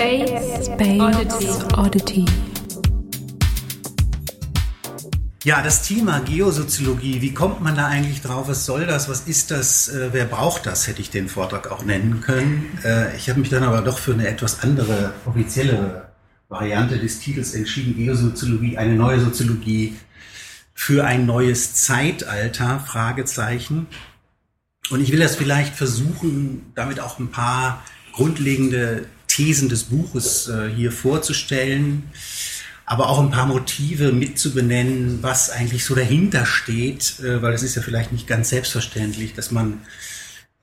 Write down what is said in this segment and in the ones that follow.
Space, Space Oddity. Ja, das Thema Geosoziologie, wie kommt man da eigentlich drauf? Was soll das? Was ist das? Äh, wer braucht das? Hätte ich den Vortrag auch nennen können. Äh, ich habe mich dann aber doch für eine etwas andere, offiziellere Variante des Titels entschieden. Geosoziologie, eine neue Soziologie für ein neues Zeitalter? Fragezeichen. Und ich will das vielleicht versuchen, damit auch ein paar grundlegende Thesen des Buches äh, hier vorzustellen, aber auch ein paar Motive mitzubenennen, was eigentlich so dahinter steht, äh, weil es ist ja vielleicht nicht ganz selbstverständlich, dass man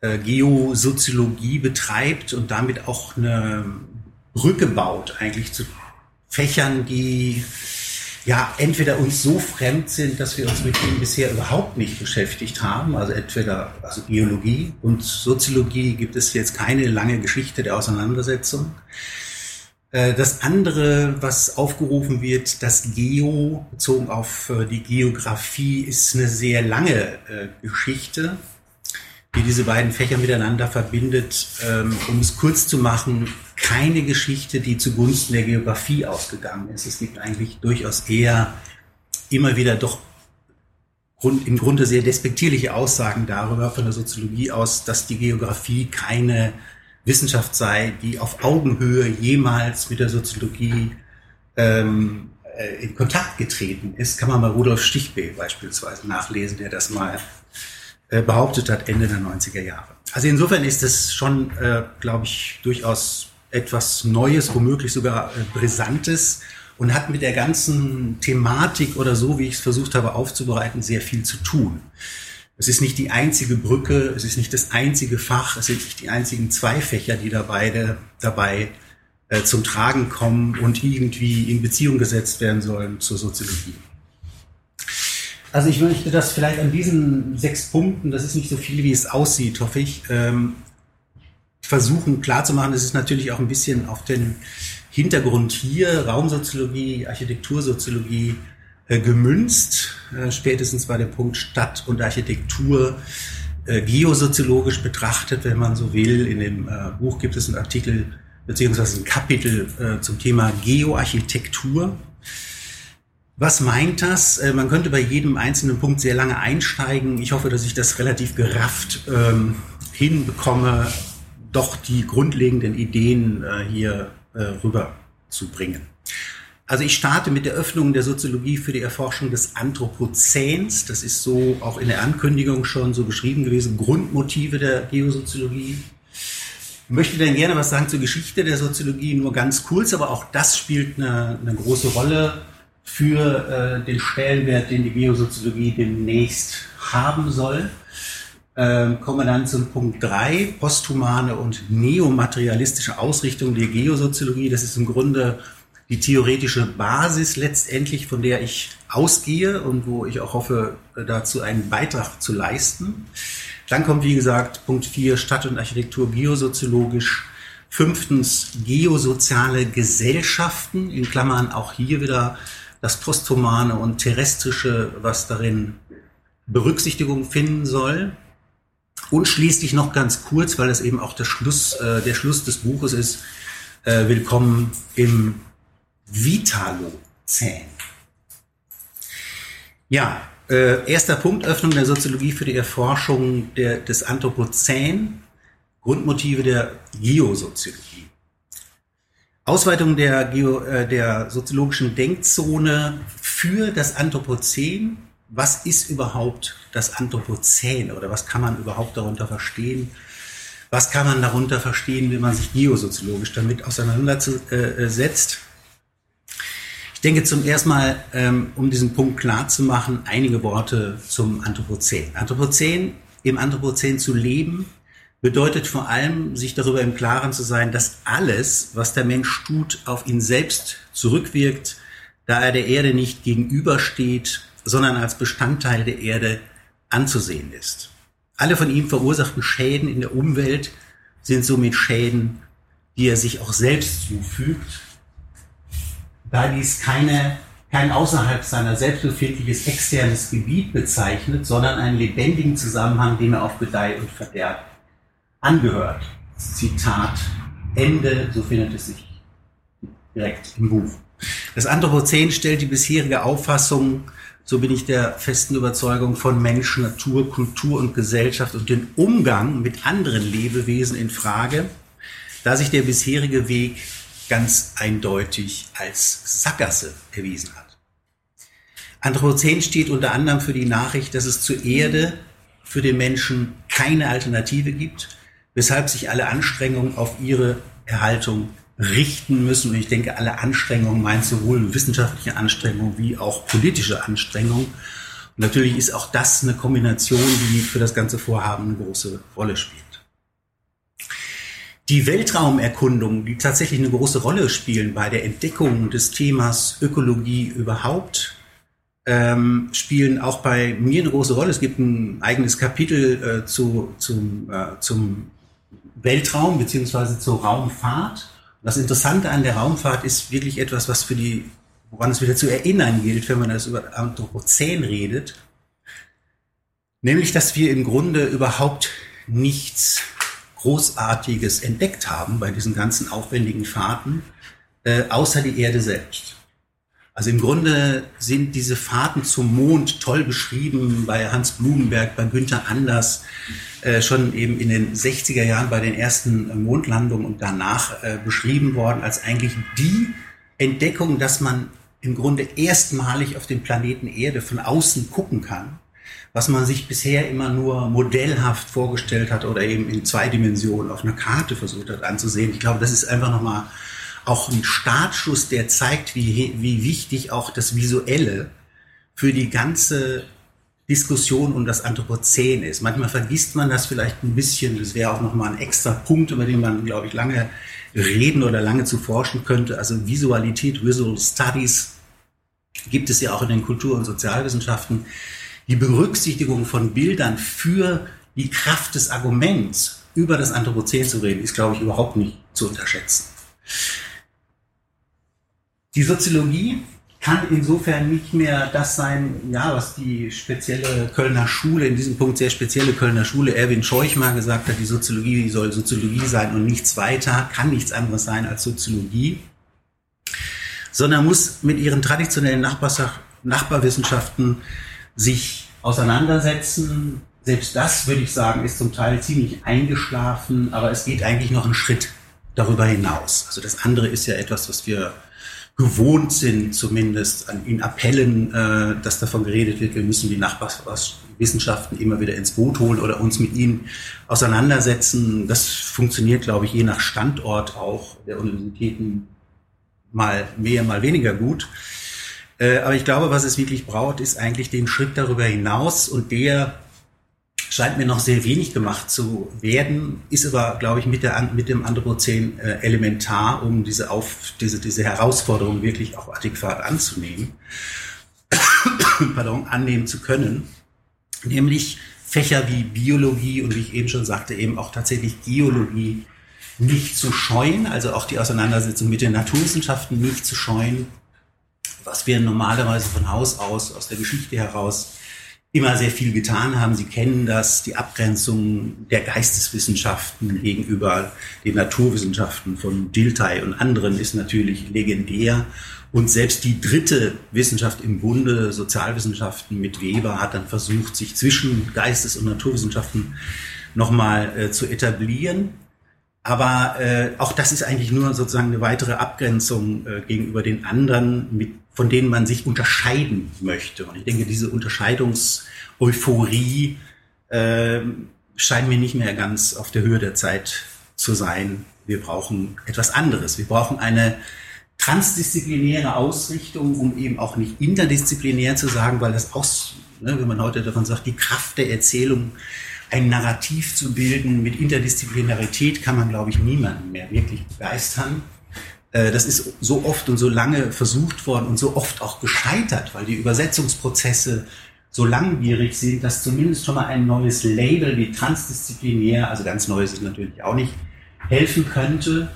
äh, Geosoziologie betreibt und damit auch eine Brücke baut eigentlich zu Fächern, die ja entweder uns so fremd sind, dass wir uns mit ihnen bisher überhaupt nicht beschäftigt haben, also entweder also Biologie und Soziologie gibt es jetzt keine lange Geschichte der Auseinandersetzung. Äh, das andere, was aufgerufen wird, das Geo, bezogen auf äh, die Geografie, ist eine sehr lange äh, Geschichte, die diese beiden Fächer miteinander verbindet. Ähm, um es kurz zu machen, keine Geschichte, die zugunsten der Geografie ausgegangen ist. Es gibt eigentlich durchaus eher immer wieder doch im Grunde sehr despektierliche Aussagen darüber von der Soziologie aus, dass die Geografie keine Wissenschaft sei, die auf Augenhöhe jemals mit der Soziologie ähm, äh, in Kontakt getreten ist. Kann man bei Rudolf Stichbe beispielsweise nachlesen, der das mal äh, behauptet hat Ende der 90er Jahre. Also insofern ist es schon, äh, glaube ich, durchaus etwas Neues, womöglich sogar äh, Brisantes und hat mit der ganzen Thematik oder so, wie ich es versucht habe aufzubereiten, sehr viel zu tun. Es ist nicht die einzige Brücke, es ist nicht das einzige Fach, es sind nicht die einzigen zwei Fächer, die da beide dabei äh, zum Tragen kommen und irgendwie in Beziehung gesetzt werden sollen zur Soziologie. Also ich möchte das vielleicht an diesen sechs Punkten, das ist nicht so viel, wie es aussieht, hoffe ich, ähm, versuchen klarzumachen, es ist natürlich auch ein bisschen auf den Hintergrund hier, Raumsoziologie, Architektursoziologie, äh, gemünzt, äh, spätestens bei dem Punkt Stadt und Architektur äh, geosoziologisch betrachtet, wenn man so will. In dem äh, Buch gibt es einen Artikel beziehungsweise ein Kapitel äh, zum Thema Geoarchitektur. Was meint das? Äh, man könnte bei jedem einzelnen Punkt sehr lange einsteigen. Ich hoffe, dass ich das relativ gerafft ähm, hinbekomme, doch die grundlegenden Ideen äh, hier äh, rüberzubringen. Also ich starte mit der Öffnung der Soziologie für die Erforschung des Anthropozäns. Das ist so auch in der Ankündigung schon so beschrieben gewesen. Grundmotive der Geosoziologie. Ich möchte dann gerne was sagen zur Geschichte der Soziologie, nur ganz kurz, aber auch das spielt eine, eine große Rolle für äh, den Stellenwert, den die Geosoziologie demnächst haben soll ähm, kommen wir dann zum Punkt 3, posthumane und neomaterialistische Ausrichtung der Geosoziologie. Das ist im Grunde die theoretische Basis letztendlich, von der ich ausgehe und wo ich auch hoffe, dazu einen Beitrag zu leisten. Dann kommt, wie gesagt, Punkt 4, Stadt und Architektur geosoziologisch. Fünftens, geosoziale Gesellschaften, in Klammern auch hier wieder das Posthumane und Terrestrische, was darin Berücksichtigung finden soll. Und schließlich noch ganz kurz, weil das eben auch der Schluss, äh, der Schluss des Buches ist, äh, willkommen im Vitalozän. Ja, äh, erster Punkt, Öffnung der Soziologie für die Erforschung der, des Anthropozän, Grundmotive der Geosoziologie. Ausweitung der, Geo, äh, der soziologischen Denkzone für das Anthropozän was ist überhaupt das Anthropozän oder was kann man überhaupt darunter verstehen? Was kann man darunter verstehen, wenn man sich geosoziologisch damit auseinandersetzt? Ich denke zum ersten Mal, ähm, um diesen Punkt klar zu machen, einige Worte zum Anthropozän. Anthropozän, im Anthropozän zu leben, bedeutet vor allem, sich darüber im Klaren zu sein, dass alles, was der Mensch tut, auf ihn selbst zurückwirkt, da er der Erde nicht gegenübersteht sondern als Bestandteil der Erde anzusehen ist. Alle von ihm verursachten Schäden in der Umwelt sind somit Schäden, die er sich auch selbst zufügt, da dies keine, kein außerhalb seiner selbst befindliches externes Gebiet bezeichnet, sondern einen lebendigen Zusammenhang, dem er auf Gedeih und Verderb angehört. Zitat Ende, so findet es sich direkt im Buch. Das Anthropozän stellt die bisherige Auffassung, so bin ich der festen Überzeugung, von Mensch, Natur, Kultur und Gesellschaft und den Umgang mit anderen Lebewesen in Frage, da sich der bisherige Weg ganz eindeutig als Sackgasse erwiesen hat. Anthropozän steht unter anderem für die Nachricht, dass es zur Erde für den Menschen keine Alternative gibt, weshalb sich alle Anstrengungen auf ihre Erhaltung richten müssen. Und ich denke, alle Anstrengungen meint sowohl wissenschaftliche Anstrengungen wie auch politische Anstrengungen. Und natürlich ist auch das eine Kombination, die für das ganze Vorhaben eine große Rolle spielt. Die Weltraumerkundungen, die tatsächlich eine große Rolle spielen bei der Entdeckung des Themas Ökologie überhaupt, ähm, spielen auch bei mir eine große Rolle. Es gibt ein eigenes Kapitel äh, zu, zum, äh, zum Weltraum beziehungsweise zur Raumfahrt. Das Interessante an der Raumfahrt ist wirklich etwas, was für die, woran es wieder zu erinnern gilt, wenn man das über Anthropozän redet. Nämlich, dass wir im Grunde überhaupt nichts Großartiges entdeckt haben bei diesen ganzen aufwendigen Fahrten, äh, außer die Erde selbst. Also im Grunde sind diese Fahrten zum Mond toll beschrieben bei Hans Blumenberg, bei Günther Anders, äh, schon eben in den 60er Jahren bei den ersten Mondlandungen und danach äh, beschrieben worden als eigentlich die Entdeckung, dass man im Grunde erstmalig auf den Planeten Erde von außen gucken kann, was man sich bisher immer nur modellhaft vorgestellt hat oder eben in zwei Dimensionen auf einer Karte versucht hat anzusehen. Ich glaube, das ist einfach nochmal auch ein Startschuss, der zeigt, wie, wie wichtig auch das Visuelle für die ganze Diskussion um das Anthropozän ist. Manchmal vergisst man das vielleicht ein bisschen. Das wäre auch nochmal ein extra Punkt, über den man, glaube ich, lange reden oder lange zu forschen könnte. Also Visualität, Visual Studies gibt es ja auch in den Kultur- und Sozialwissenschaften. Die Berücksichtigung von Bildern für die Kraft des Arguments über das Anthropozän zu reden, ist, glaube ich, überhaupt nicht zu unterschätzen. Die Soziologie kann insofern nicht mehr das sein, ja, was die spezielle Kölner Schule, in diesem Punkt sehr spezielle Kölner Schule, Erwin Scheuch mal gesagt hat, die Soziologie soll Soziologie sein und nichts weiter, kann nichts anderes sein als Soziologie, sondern muss mit ihren traditionellen Nachbarwissenschaften sich auseinandersetzen. Selbst das, würde ich sagen, ist zum Teil ziemlich eingeschlafen, aber es geht eigentlich noch einen Schritt darüber hinaus. Also das andere ist ja etwas, was wir gewohnt sind, zumindest in Appellen, äh, dass davon geredet wird, wir müssen die Nachbarschaftswissenschaften immer wieder ins Boot holen oder uns mit ihnen auseinandersetzen. Das funktioniert, glaube ich, je nach Standort auch der Universitäten mal mehr, mal weniger gut. Äh, aber ich glaube, was es wirklich braucht, ist eigentlich den Schritt darüber hinaus und der scheint mir noch sehr wenig gemacht zu werden, ist aber, glaube ich, mit, der, mit dem Anthropozän äh, elementar, um diese, auf, diese, diese Herausforderung wirklich auch adäquat anzunehmen, pardon, annehmen zu können. Nämlich Fächer wie Biologie und wie ich eben schon sagte, eben auch tatsächlich Geologie nicht zu scheuen, also auch die Auseinandersetzung mit den Naturwissenschaften nicht zu scheuen, was wir normalerweise von Haus aus, aus der Geschichte heraus immer sehr viel getan haben. Sie kennen das, die Abgrenzung der Geisteswissenschaften gegenüber den Naturwissenschaften von Dilthey und anderen ist natürlich legendär. Und selbst die dritte Wissenschaft im Bunde, Sozialwissenschaften mit Weber, hat dann versucht, sich zwischen Geistes- und Naturwissenschaften nochmal äh, zu etablieren. Aber äh, auch das ist eigentlich nur sozusagen eine weitere Abgrenzung äh, gegenüber den anderen, mit, von denen man sich unterscheiden möchte. Und ich denke, diese Unterscheidungseuphorie äh, scheint mir nicht mehr ganz auf der Höhe der Zeit zu sein. Wir brauchen etwas anderes. Wir brauchen eine transdisziplinäre Ausrichtung, um eben auch nicht interdisziplinär zu sagen, weil das auch, ne, wenn man heute davon sagt, die Kraft der Erzählung ein Narrativ zu bilden mit Interdisziplinarität kann man, glaube ich, niemanden mehr wirklich begeistern. Äh, das ist so oft und so lange versucht worden und so oft auch gescheitert, weil die Übersetzungsprozesse so langwierig sind, dass zumindest schon mal ein neues Label wie transdisziplinär, also ganz neues ist natürlich auch nicht, helfen könnte.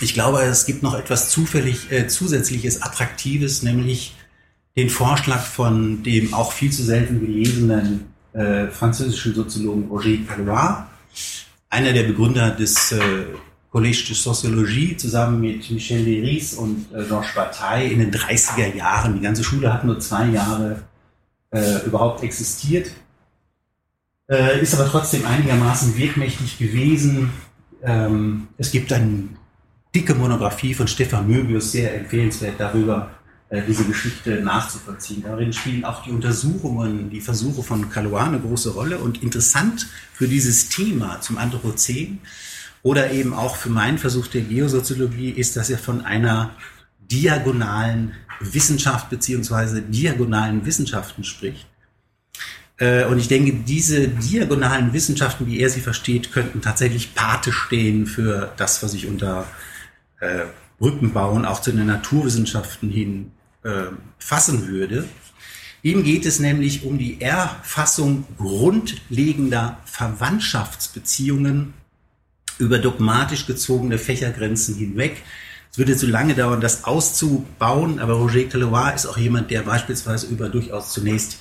Ich glaube, es gibt noch etwas zufällig äh, zusätzliches Attraktives, nämlich den Vorschlag von dem auch viel zu selten gelesenen äh, französischen Soziologen Roger Calois, einer der Begründer des äh, Collège de Sociologie zusammen mit Michel Leris und äh, Georges Bataille in den 30er Jahren. Die ganze Schule hat nur zwei Jahre äh, überhaupt existiert, äh, ist aber trotzdem einigermaßen wirkmächtig gewesen. Ähm, es gibt eine dicke Monographie von Stefan Möbius, sehr empfehlenswert darüber, äh, diese Geschichte nachzuvollziehen. Darin spielen auch die Untersuchungen, die Versuche von Calois eine große Rolle und interessant für dieses Thema zum Anthropozän oder eben auch für meinen Versuch der Geosoziologie ist, dass er von einer diagonalen Wissenschaft beziehungsweise diagonalen Wissenschaften spricht. Äh, und ich denke, diese diagonalen Wissenschaften, wie er sie versteht, könnten tatsächlich Pate stehen für das, was ich unter äh, Brücken auch zu den Naturwissenschaften hin äh, fassen würde. Ihm geht es nämlich um die Erfassung grundlegender Verwandtschaftsbeziehungen über dogmatisch gezogene Fächergrenzen hinweg. Es würde zu lange dauern, das auszubauen, aber Roger Calois ist auch jemand, der beispielsweise über durchaus zunächst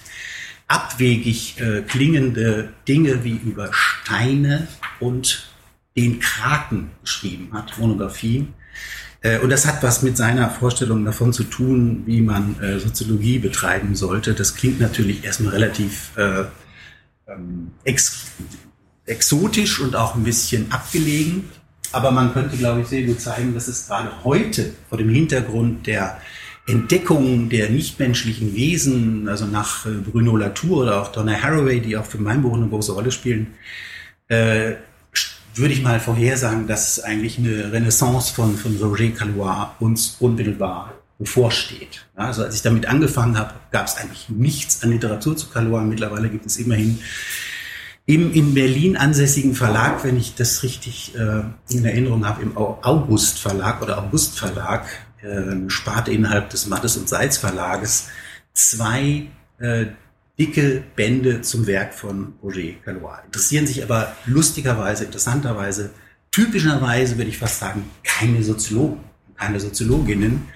abwegig äh, klingende Dinge wie über Steine und den Kraken geschrieben hat, Monographien. Äh, und das hat was mit seiner Vorstellung davon zu tun, wie man äh, Soziologie betreiben sollte. Das klingt natürlich erstmal relativ äh, ähm, ex exotisch und auch ein bisschen abgelegen. Aber man könnte, glaube ich, sehr gut zeigen, dass es gerade heute vor dem Hintergrund der Entdeckung der nichtmenschlichen Wesen, also nach äh, Bruno Latour oder auch Donna Haraway, die auch für mein Buch eine große Rolle spielen, äh, würde ich mal vorhersagen, dass eigentlich eine Renaissance von, von Roger Calois uns unmittelbar bevorsteht. Also als ich damit angefangen habe, gab es eigentlich nichts an Literatur zu Calois. Mittlerweile gibt es immerhin im in Berlin ansässigen Verlag, wenn ich das richtig äh, in Erinnerung habe, im August Verlag oder August Verlag, äh, Sparte innerhalb des Mattes und Salz Verlages, zwei äh, dicke Bände zum Werk von Roger Calois. Interessieren sich aber lustigerweise, interessanterweise, typischerweise würde ich fast sagen, keine Soziologen, keine Soziologinnen.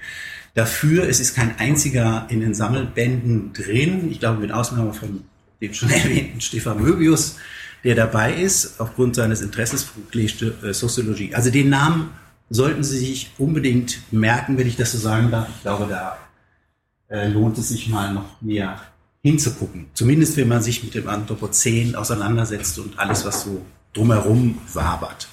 Dafür, es ist kein einziger in den Sammelbänden drin, ich glaube mit Ausnahme von dem schon erwähnten Stefan Möbius, der dabei ist, aufgrund seines Interesses für äh, Soziologie. Also den Namen sollten Sie sich unbedingt merken, wenn ich das so sagen darf. Ich glaube, da äh, lohnt es sich mal noch mehr hinzugucken. Zumindest wenn man sich mit dem Anthropozän auseinandersetzt und alles, was so drumherum wabert.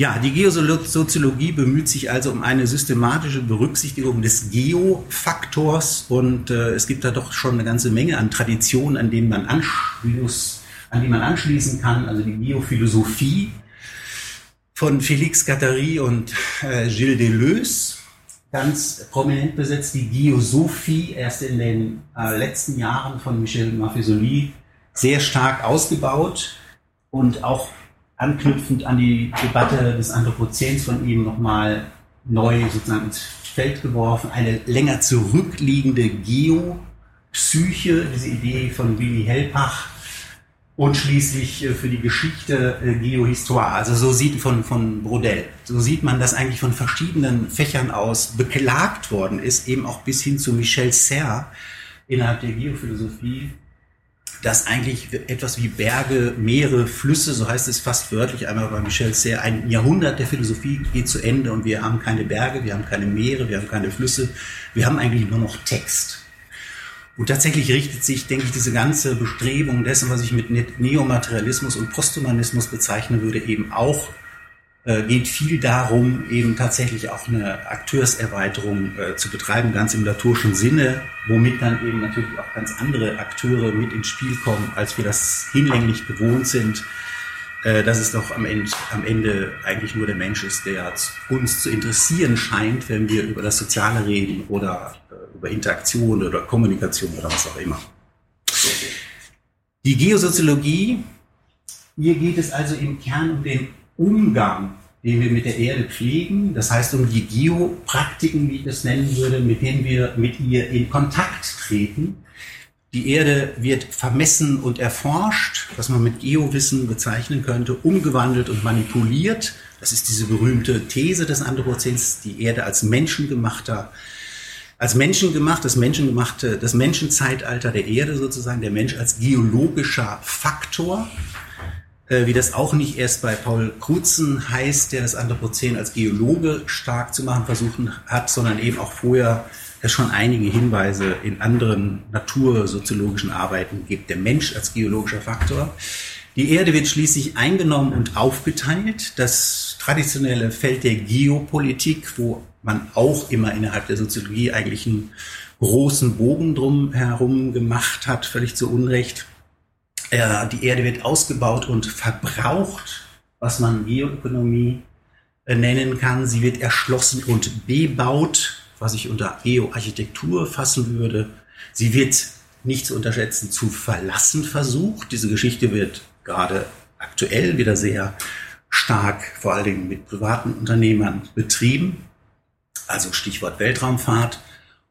Ja, die Geosoziologie bemüht sich also um eine systematische Berücksichtigung des Geofaktors und äh, es gibt da doch schon eine ganze Menge an Traditionen, an denen man anschließ, an die man anschließen kann. Also die Geophilosophie von Félix Guattari und äh, Gilles Deleuze ganz prominent besetzt, die Geosophie, erst in den äh, letzten Jahren von Michel Maffesoli sehr stark ausgebaut und auch anknüpfend an die Debatte des Anthropozäns von ihm nochmal neu sozusagen ins Feld geworfen, eine länger zurückliegende Geopsyche, diese Idee von Willy Hellpach, und schließlich äh, für die Geschichte äh, Geohistoire. Also so sieht von, von Brodel. So sieht man, dass eigentlich von verschiedenen Fächern aus beklagt worden ist, eben auch bis hin zu Michel Serre innerhalb der Geophilosophie, dass eigentlich etwas wie Berge, Meere, Flüsse, so heißt es fast wörtlich einmal bei Michel Serre, ein Jahrhundert der Philosophie geht zu Ende und wir haben keine Berge, wir haben keine Meere, wir haben keine Flüsse, wir haben eigentlich nur noch Text. Und tatsächlich richtet sich, denke ich, diese ganze Bestrebung dessen, was ich mit Neomaterialismus und Posthumanismus bezeichnen würde, eben auch, geht viel darum, eben tatsächlich auch eine Akteurserweiterung äh, zu betreiben, ganz im laturischen Sinne, womit dann eben natürlich auch ganz andere Akteure mit ins Spiel kommen, als wir das hinlänglich gewohnt sind äh, dass es doch am Ende, am Ende eigentlich nur der Mensch ist, der uns zu interessieren scheint, wenn wir über das Soziale reden oder äh, über Interaktion oder Kommunikation oder was auch immer. Die Geosoziologie, hier geht es also im Kern um den Umgang, den wir mit der Erde pflegen, das heißt um die Geopraktiken, wie ich das nennen würde, mit denen wir mit ihr in Kontakt treten die Erde wird vermessen und erforscht, was man mit Geowissen bezeichnen könnte, umgewandelt und manipuliert. Das ist diese berühmte These des Anthropozäns, die Erde als menschengemachter, als menschengemacht, das menschengemachte, das Menschenzeitalter der Erde sozusagen, der Mensch als geologischer Faktor. Äh, wie das auch nicht erst bei Paul Krutzen heißt, der das Anthropozän als Geologe stark zu machen versuchen hat, sondern eben auch vorher es schon einige Hinweise in anderen natursoziologischen Arbeiten gibt. Der Mensch als geologischer Faktor. Die Erde wird schließlich eingenommen und aufgeteilt. Das traditionelle Feld der Geopolitik, wo man auch immer innerhalb der Soziologie eigentlich einen großen Bogen drum herum gemacht hat, völlig zu Unrecht. Äh, die Erde wird ausgebaut und verbraucht, was man Geoökonomie äh, nennen kann. Sie wird erschlossen und bebaut, was ich unter Geoarchitektur fassen würde. Sie wird nicht zu unterschätzen zu verlassen versucht. Diese Geschichte wird gerade aktuell wieder sehr stark, vor allen Dingen mit privaten Unternehmern betrieben. Also Stichwort Weltraumfahrt.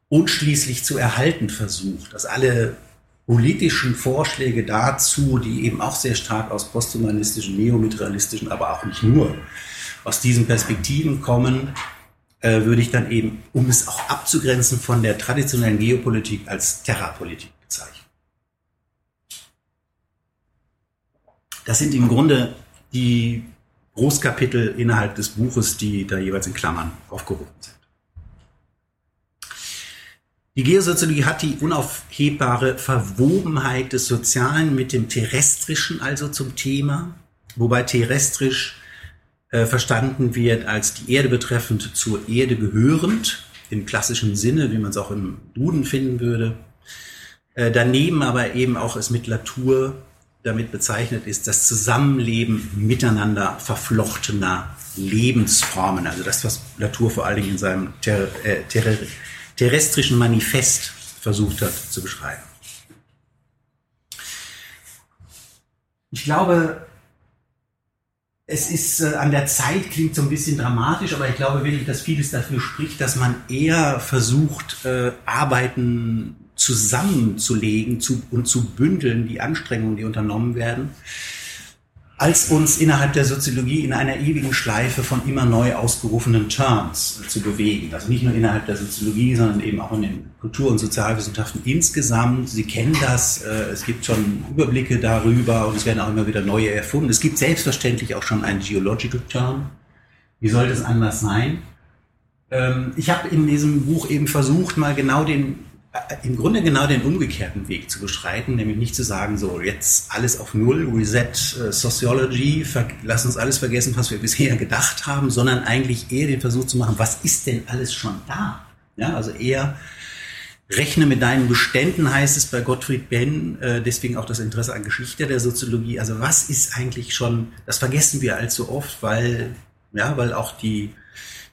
Und schließlich zu erhalten versucht, dass alle politischen Vorschläge dazu, die eben auch sehr stark aus posthumanistischen, neomaterialistischen, aber auch nicht nur aus diesen Perspektiven kommen, äh, würde ich dann eben, um es auch abzugrenzen von der traditionellen Geopolitik, als Terrapolitik bezeichnen. Das sind im Grunde die Großkapitel innerhalb des Buches, die da jeweils in Klammern aufgehoben sind. Die Geosoziologie hat die unaufhebbare Verwobenheit des Sozialen mit dem Terrestrischen also zum Thema, wobei terrestrisch äh, verstanden wird als die Erde betreffend zur Erde gehörend, im klassischen Sinne, wie man es auch im Duden finden würde. Äh, daneben aber eben auch es mit Latour damit bezeichnet ist, das Zusammenleben miteinander verflochtener Lebensformen. Also das, was Latour vor allen Dingen in seinem ter äh, terrestrischen Manifest versucht hat zu beschreiben. Ich glaube, es ist äh, an der Zeit, klingt so ein bisschen dramatisch, aber ich glaube wirklich, dass vieles dafür spricht, dass man eher versucht, äh, Arbeiten zusammenzulegen zu, und zu bündeln, die Anstrengungen, die unternommen werden, als uns innerhalb der Soziologie in einer ewigen Schleife von immer neu ausgerufenen Terms zu bewegen. Also nicht nur innerhalb der Soziologie, sondern eben auch in den Kultur- und Sozialwissenschaften insgesamt. Sie kennen das, äh, es gibt schon Überblicke darüber und es werden auch immer wieder neue erfunden. Es gibt selbstverständlich auch schon einen Geological Term. Wie soll das anders sein? Ähm, ich habe in diesem Buch eben versucht, mal genau den im Grunde genau den umgekehrten Weg zu beschreiten, nämlich nicht zu sagen, so jetzt alles auf Null, Reset äh, Sociology, lass uns alles vergessen, was wir bisher gedacht haben, sondern eigentlich eher den Versuch zu machen, was ist denn alles schon da? Ja, also eher rechne mit deinen Beständen, heißt es bei Gottfried Benn, äh, deswegen auch das Interesse an Geschichte der Soziologie. Also was ist eigentlich schon, das vergessen wir allzu oft, weil, ja, weil auch die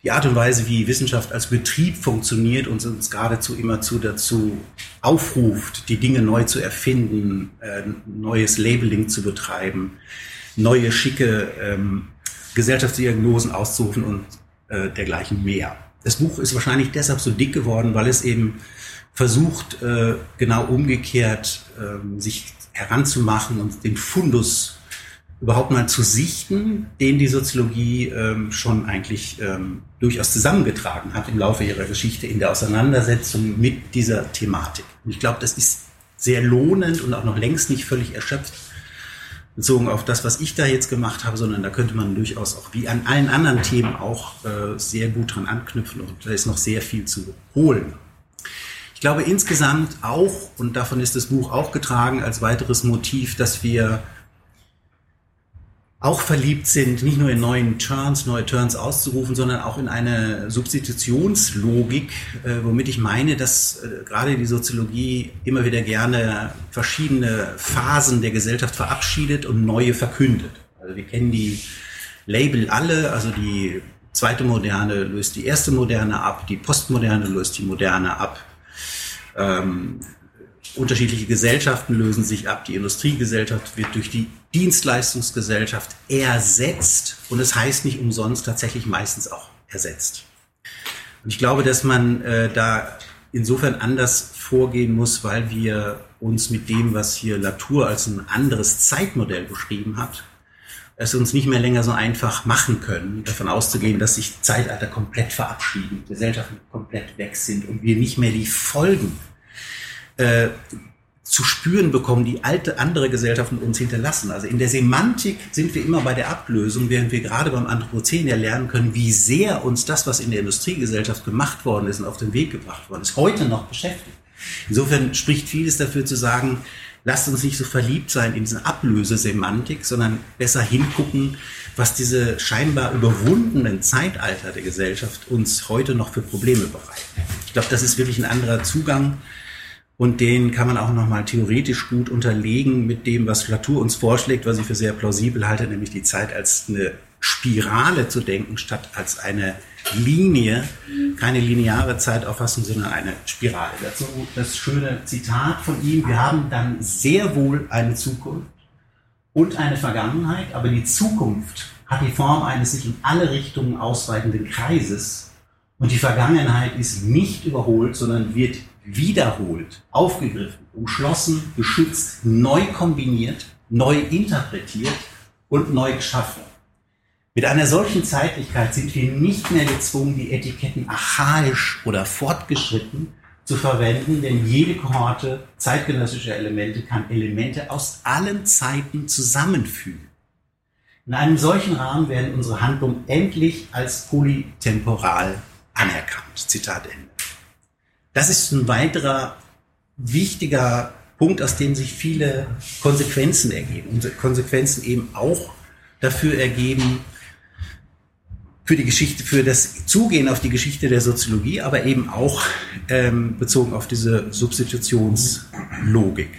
die Art und Weise, wie Wissenschaft als Betrieb funktioniert und uns geradezu immerzu dazu aufruft, die Dinge neu zu erfinden, äh, neues Labeling zu betreiben, neue schicke ähm, Gesellschaftsdiagnosen auszurufen und äh, dergleichen mehr. Das Buch ist wahrscheinlich deshalb so dick geworden, weil es eben versucht, äh, genau umgekehrt äh, sich heranzumachen und den Fundus überhaupt mal zu sichten, den die Soziologie ähm, schon eigentlich ähm, durchaus zusammengetragen hat im Laufe ihrer Geschichte in der Auseinandersetzung mit dieser Thematik. Und ich glaube, das ist sehr lohnend und auch noch längst nicht völlig erschöpft bezogen auf das, was ich da jetzt gemacht habe, sondern da könnte man durchaus auch wie an allen anderen Themen auch äh, sehr gut dran anknüpfen und da ist noch sehr viel zu holen. Ich glaube insgesamt auch, und davon ist das Buch auch getragen als weiteres Motiv, dass wir auch verliebt sind, nicht nur in neuen Turns, neue Turns auszurufen, sondern auch in eine Substitutionslogik, äh, womit ich meine, dass äh, gerade die Soziologie immer wieder gerne verschiedene Phasen der Gesellschaft verabschiedet und neue verkündet. Also wir kennen die Label alle, also die zweite Moderne löst die erste Moderne ab, die Postmoderne löst die Moderne ab. Ähm, unterschiedliche Gesellschaften lösen sich ab. Die Industriegesellschaft wird durch die Dienstleistungsgesellschaft ersetzt und es heißt nicht umsonst tatsächlich meistens auch ersetzt. Und ich glaube, dass man äh, da insofern anders vorgehen muss, weil wir uns mit dem, was hier Latour als ein anderes Zeitmodell beschrieben hat, es uns nicht mehr länger so einfach machen können, davon auszugehen, dass sich Zeitalter komplett verabschieden, Gesellschaften komplett weg sind und wir nicht mehr die Folgen äh, zu spüren bekommen, die alte andere Gesellschaften uns hinterlassen. Also in der Semantik sind wir immer bei der Ablösung, während wir gerade beim Anthropozän ja lernen können, wie sehr uns das, was in der Industriegesellschaft gemacht worden ist und auf den Weg gebracht worden ist, heute noch beschäftigt. Insofern spricht vieles dafür zu sagen, lasst uns nicht so verliebt sein in diese Ablösesemantik, sondern besser hingucken, was diese scheinbar überwundenen Zeitalter der Gesellschaft uns heute noch für Probleme bereiten. Ich glaube, das ist wirklich ein anderer Zugang und den kann man auch nochmal theoretisch gut unterlegen mit dem, was Latour uns vorschlägt, was ich für sehr plausibel halte, nämlich die Zeit als eine Spirale zu denken, statt als eine Linie, keine lineare Zeitauffassung, sondern eine Spirale. Dazu das schöne Zitat von ihm. Wir haben dann sehr wohl eine Zukunft und eine Vergangenheit, aber die Zukunft hat die Form eines sich in alle Richtungen ausweitenden Kreises und die Vergangenheit ist nicht überholt, sondern wird wiederholt, aufgegriffen, umschlossen, geschützt, neu kombiniert, neu interpretiert und neu geschaffen. Mit einer solchen Zeitlichkeit sind wir nicht mehr gezwungen, die Etiketten archaisch oder fortgeschritten zu verwenden, denn jede Kohorte zeitgenössischer Elemente kann Elemente aus allen Zeiten zusammenfügen. In einem solchen Rahmen werden unsere Handlungen endlich als polytemporal anerkannt. Zitat Ende. Das ist ein weiterer wichtiger Punkt, aus dem sich viele Konsequenzen ergeben. Und Konsequenzen eben auch dafür ergeben, für die Geschichte, für das Zugehen auf die Geschichte der Soziologie, aber eben auch ähm, bezogen auf diese Substitutionslogik.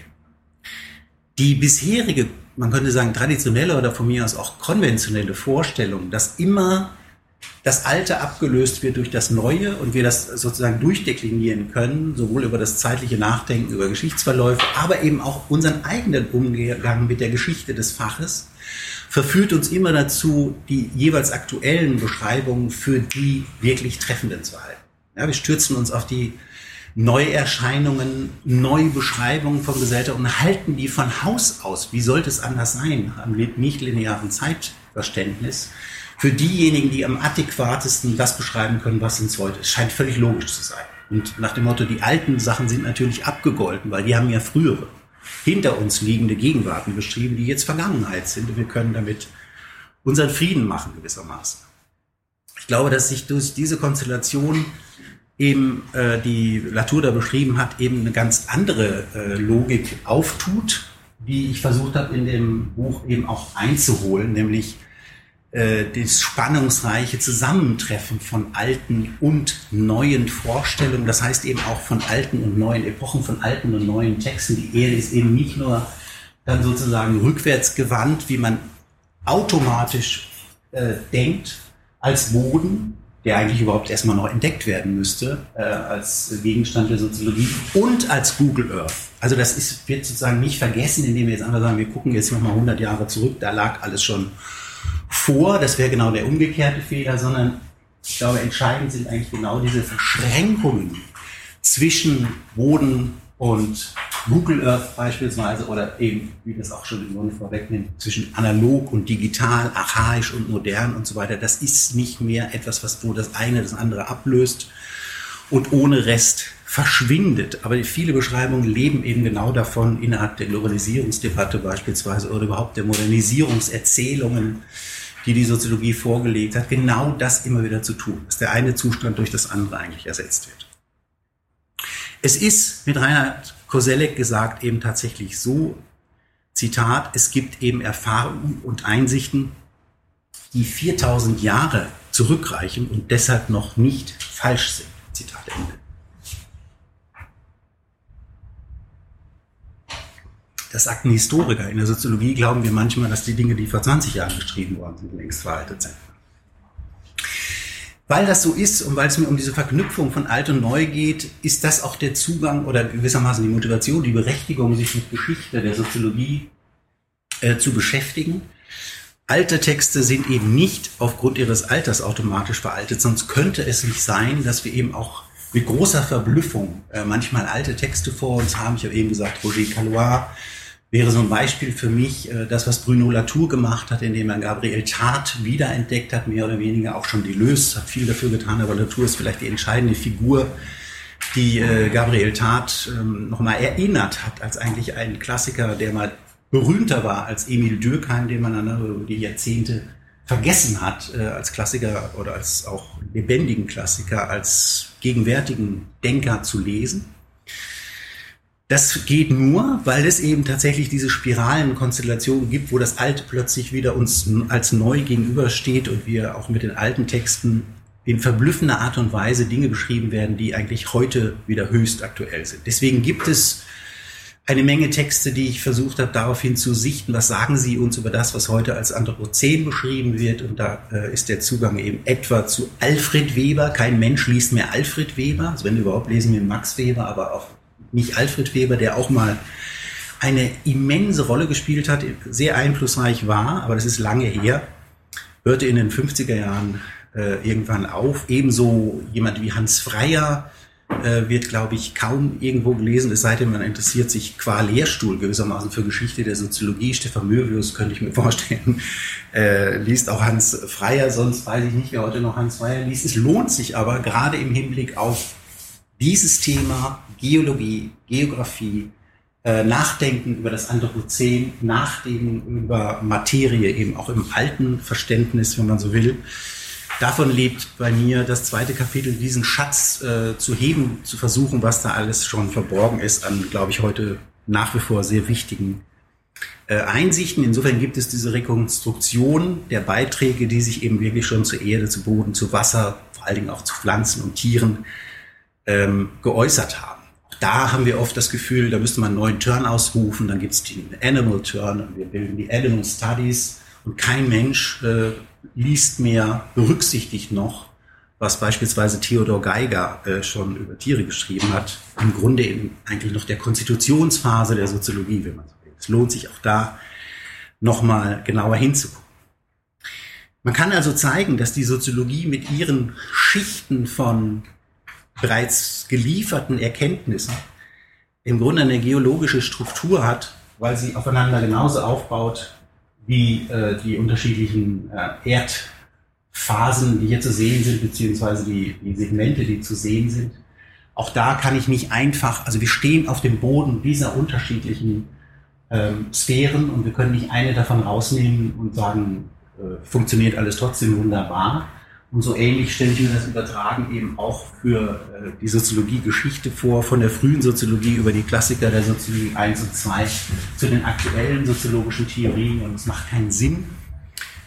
Die bisherige, man könnte sagen, traditionelle oder von mir aus auch konventionelle Vorstellung, dass immer das Alte abgelöst wird durch das Neue und wir das sozusagen durchdeklinieren können, sowohl über das zeitliche Nachdenken, über Geschichtsverläufe, aber eben auch unseren eigenen Umgang mit der Geschichte des Faches, verführt uns immer dazu, die jeweils aktuellen Beschreibungen für die wirklich treffenden zu halten. Ja, wir stürzen uns auf die Neuerscheinungen, neue Beschreibungen von Gesellschaft und halten die von Haus aus. Wie sollte es anders sein, am nicht linearen Zeitverständnis? Für diejenigen, die am adäquatesten das beschreiben können, was uns heute ist. Scheint völlig logisch zu sein. Und nach dem Motto, die alten Sachen sind natürlich abgegolten, weil die haben ja frühere, hinter uns liegende Gegenwarten beschrieben, die jetzt Vergangenheit sind. Und wir können damit unseren Frieden machen gewissermaßen. Ich glaube, dass sich durch diese Konstellation eben äh, die Latour da beschrieben hat, eben eine ganz andere äh, Logik auftut, die ich versucht habe in dem Buch eben auch einzuholen, nämlich äh, das spannungsreiche Zusammentreffen von alten und neuen Vorstellungen, das heißt eben auch von alten und neuen Epochen, von alten und neuen Texten. Die Erde ist eben nicht nur dann sozusagen rückwärts gewandt, wie man automatisch äh, denkt, als Boden, der eigentlich überhaupt erstmal noch entdeckt werden müsste, äh, als Gegenstand der Soziologie und als Google Earth. Also das ist, wird sozusagen nicht vergessen, indem wir jetzt einfach sagen, wir gucken jetzt nochmal 100 Jahre zurück, da lag alles schon vor, das wäre genau der umgekehrte Fehler, sondern ich glaube, entscheidend sind eigentlich genau diese Verschränkungen zwischen Boden und Google Earth beispielsweise oder eben, wie das auch schon im Grunde vorwegnimmt, zwischen analog und digital, archaisch und modern und so weiter. Das ist nicht mehr etwas, was wo das eine das andere ablöst und ohne Rest verschwindet. Aber viele Beschreibungen leben eben genau davon innerhalb der Globalisierungsdebatte beispielsweise oder überhaupt der Modernisierungserzählungen die die Soziologie vorgelegt hat, genau das immer wieder zu tun, dass der eine Zustand durch das andere eigentlich ersetzt wird. Es ist mit Reinhard Koselleck gesagt eben tatsächlich so, Zitat, es gibt eben Erfahrungen und Einsichten, die 4000 Jahre zurückreichen und deshalb noch nicht falsch sind. Zitat Ende. Das sagten Historiker. In der Soziologie glauben wir manchmal, dass die Dinge, die vor 20 Jahren geschrieben worden sind, längst veraltet sind. Weil das so ist und weil es mir um diese Verknüpfung von alt und neu geht, ist das auch der Zugang oder gewissermaßen die Motivation, die Berechtigung, sich mit Geschichte der Soziologie äh, zu beschäftigen. Alte Texte sind eben nicht aufgrund ihres Alters automatisch veraltet, sonst könnte es nicht sein, dass wir eben auch mit großer Verblüffung äh, manchmal alte Texte vor uns haben. Ich habe eben gesagt, Roger Calois, wäre so ein Beispiel für mich, äh, das, was Bruno Latour gemacht hat, indem er Gabriel Tart wiederentdeckt hat, mehr oder weniger auch schon Deleuze hat viel dafür getan, aber Latour ist vielleicht die entscheidende Figur, die äh, Gabriel Tat ähm, nochmal erinnert hat als eigentlich ein Klassiker, der mal berühmter war als Emil Dürkheim, den man dann über die Jahrzehnte vergessen hat, äh, als Klassiker oder als auch lebendigen Klassiker, als gegenwärtigen Denker zu lesen. Das geht nur, weil es eben tatsächlich diese Spiralenkonstellationen gibt, wo das Alte plötzlich wieder uns als neu gegenübersteht und wir auch mit den alten Texten in verblüffender Art und Weise Dinge beschrieben werden, die eigentlich heute wieder höchst aktuell sind. Deswegen gibt es eine Menge Texte, die ich versucht habe, daraufhin zu sichten, was sagen sie uns über das, was heute als Anthropozän beschrieben wird. Und da äh, ist der Zugang eben etwa zu Alfred Weber. Kein Mensch liest mehr Alfred Weber. Also wenn überhaupt lesen wir Max Weber, aber auch nicht Alfred Weber, der auch mal eine immense Rolle gespielt hat, sehr einflussreich war, aber das ist lange her, hörte in den 50er Jahren äh, irgendwann auf. Ebenso jemand wie Hans Freyer äh, wird, glaube ich, kaum irgendwo gelesen, es sei denn, man interessiert sich qua Lehrstuhl gewissermaßen für Geschichte der Soziologie. Stefan Möbius könnte ich mir vorstellen, äh, liest auch Hans Freyer, sonst weiß ich nicht, wer heute noch Hans Freyer liest. Es lohnt sich aber gerade im Hinblick auf dieses Thema Geologie, Geografie, äh, Nachdenken über das Anthropozän, Nachdenken über Materie, eben auch im alten Verständnis, wenn man so will. Davon lebt bei mir das zweite Kapitel, diesen Schatz äh, zu heben, zu versuchen, was da alles schon verborgen ist an, glaube ich, heute nach wie vor sehr wichtigen äh, Einsichten. Insofern gibt es diese Rekonstruktion der Beiträge, die sich eben wirklich schon zur Erde, zu Boden, zu Wasser, vor allen Dingen auch zu Pflanzen und Tieren ähm, geäußert haben. Da haben wir oft das Gefühl, da müsste man einen neuen Turn ausrufen, dann gibt es den Animal Turn und wir bilden die Animal Studies und kein Mensch äh, liest mehr, berücksichtigt noch, was beispielsweise Theodor Geiger äh, schon über Tiere geschrieben hat, im Grunde in eigentlich noch der Konstitutionsphase der Soziologie, wenn man so will. Es lohnt sich auch da nochmal genauer hinzugucken. Man kann also zeigen, dass die Soziologie mit ihren Schichten von bereits gelieferten Erkenntnissen im Grunde eine geologische Struktur hat, weil sie aufeinander genauso aufbaut wie äh, die unterschiedlichen äh, Erdphasen, die hier zu sehen sind, beziehungsweise die, die Segmente, die zu sehen sind. Auch da kann ich nicht einfach, also wir stehen auf dem Boden dieser unterschiedlichen ähm, Sphären und wir können nicht eine davon rausnehmen und sagen, äh, funktioniert alles trotzdem wunderbar, und so ähnlich stelle ich mir das übertragen eben auch für äh, die Soziologie-Geschichte vor, von der frühen Soziologie über die Klassiker der Soziologie 1 und 2 zu den aktuellen soziologischen Theorien. Und es macht keinen Sinn,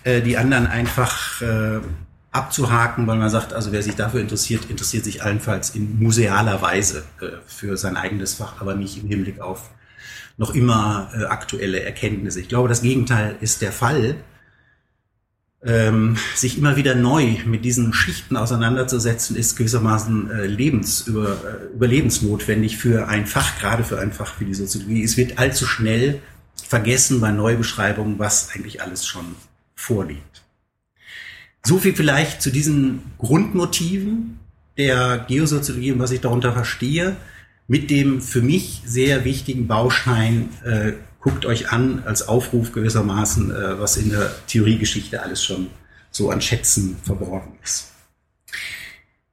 äh, die anderen einfach äh, abzuhaken, weil man sagt, also wer sich dafür interessiert, interessiert sich allenfalls in musealer Weise äh, für sein eigenes Fach, aber nicht im Hinblick auf noch immer äh, aktuelle Erkenntnisse. Ich glaube, das Gegenteil ist der Fall ähm, sich immer wieder neu mit diesen Schichten auseinanderzusetzen, ist gewissermaßen äh, lebens, äh, überlebensnotwendig für ein Fach, gerade für ein Fach wie die Soziologie. Es wird allzu schnell vergessen bei Neubeschreibungen, was eigentlich alles schon vorliegt. So viel vielleicht zu diesen Grundmotiven der Geosoziologie und was ich darunter verstehe, mit dem für mich sehr wichtigen Baustein äh, guckt euch an als Aufruf gewissermaßen, äh, was in der Theoriegeschichte alles schon so an Schätzen verborgen ist.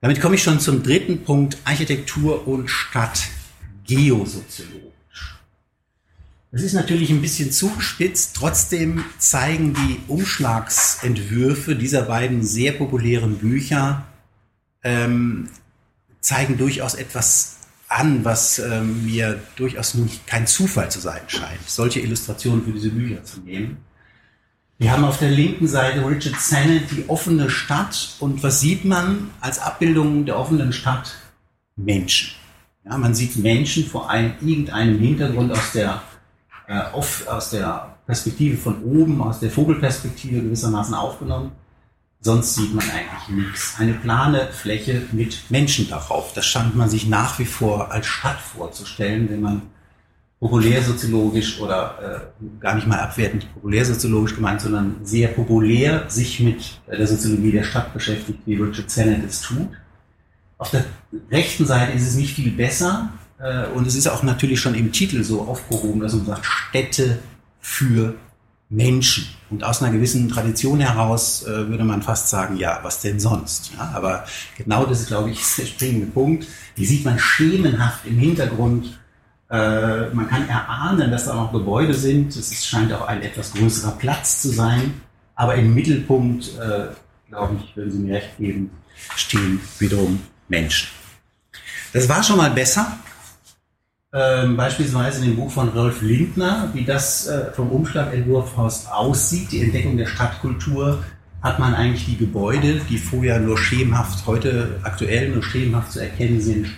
Damit komme ich schon zum dritten Punkt, Architektur und Stadt geosoziologisch. Das ist natürlich ein bisschen zugespitzt, trotzdem zeigen die Umschlagsentwürfe dieser beiden sehr populären Bücher, ähm, zeigen durchaus etwas an, was ähm, mir durchaus nicht kein Zufall zu sein scheint, solche Illustrationen für diese Bücher zu nehmen. Wir haben auf der linken Seite Richard Sennett, die offene Stadt. Und was sieht man als Abbildung der offenen Stadt? Menschen. Ja, man sieht Menschen vor einem, irgendeinem Hintergrund aus der, äh, auf, aus der Perspektive von oben, aus der Vogelperspektive gewissermaßen aufgenommen. Sonst sieht man eigentlich nichts. Eine plane Fläche mit Menschen darauf. Das scheint man sich nach wie vor als Stadt vorzustellen, wenn man populärsoziologisch oder äh, gar nicht mal abwertend populärsoziologisch gemeint, sondern sehr populär sich mit der Soziologie der Stadt beschäftigt, wie Richard Sennett es tut. Auf der rechten Seite ist es nicht viel besser äh, und es ist auch natürlich schon im Titel so aufgehoben, dass man sagt Städte für Menschen. Und aus einer gewissen Tradition heraus äh, würde man fast sagen, ja, was denn sonst? Ja, aber genau das ist, glaube ich, der springende Punkt. Die sieht man schemenhaft im Hintergrund. Äh, man kann erahnen, dass da noch Gebäude sind. Es scheint auch ein etwas größerer Platz zu sein. Aber im Mittelpunkt, äh, glaube ich, würden Sie mir recht geben, stehen wiederum Menschen. Das war schon mal besser. Ähm, beispielsweise in dem Buch von Rolf Lindner, wie das äh, vom Umschlagentwurf aus aussieht, die Entdeckung der Stadtkultur, hat man eigentlich die Gebäude, die vorher nur schemenhaft, heute aktuell nur schemenhaft zu erkennen sind,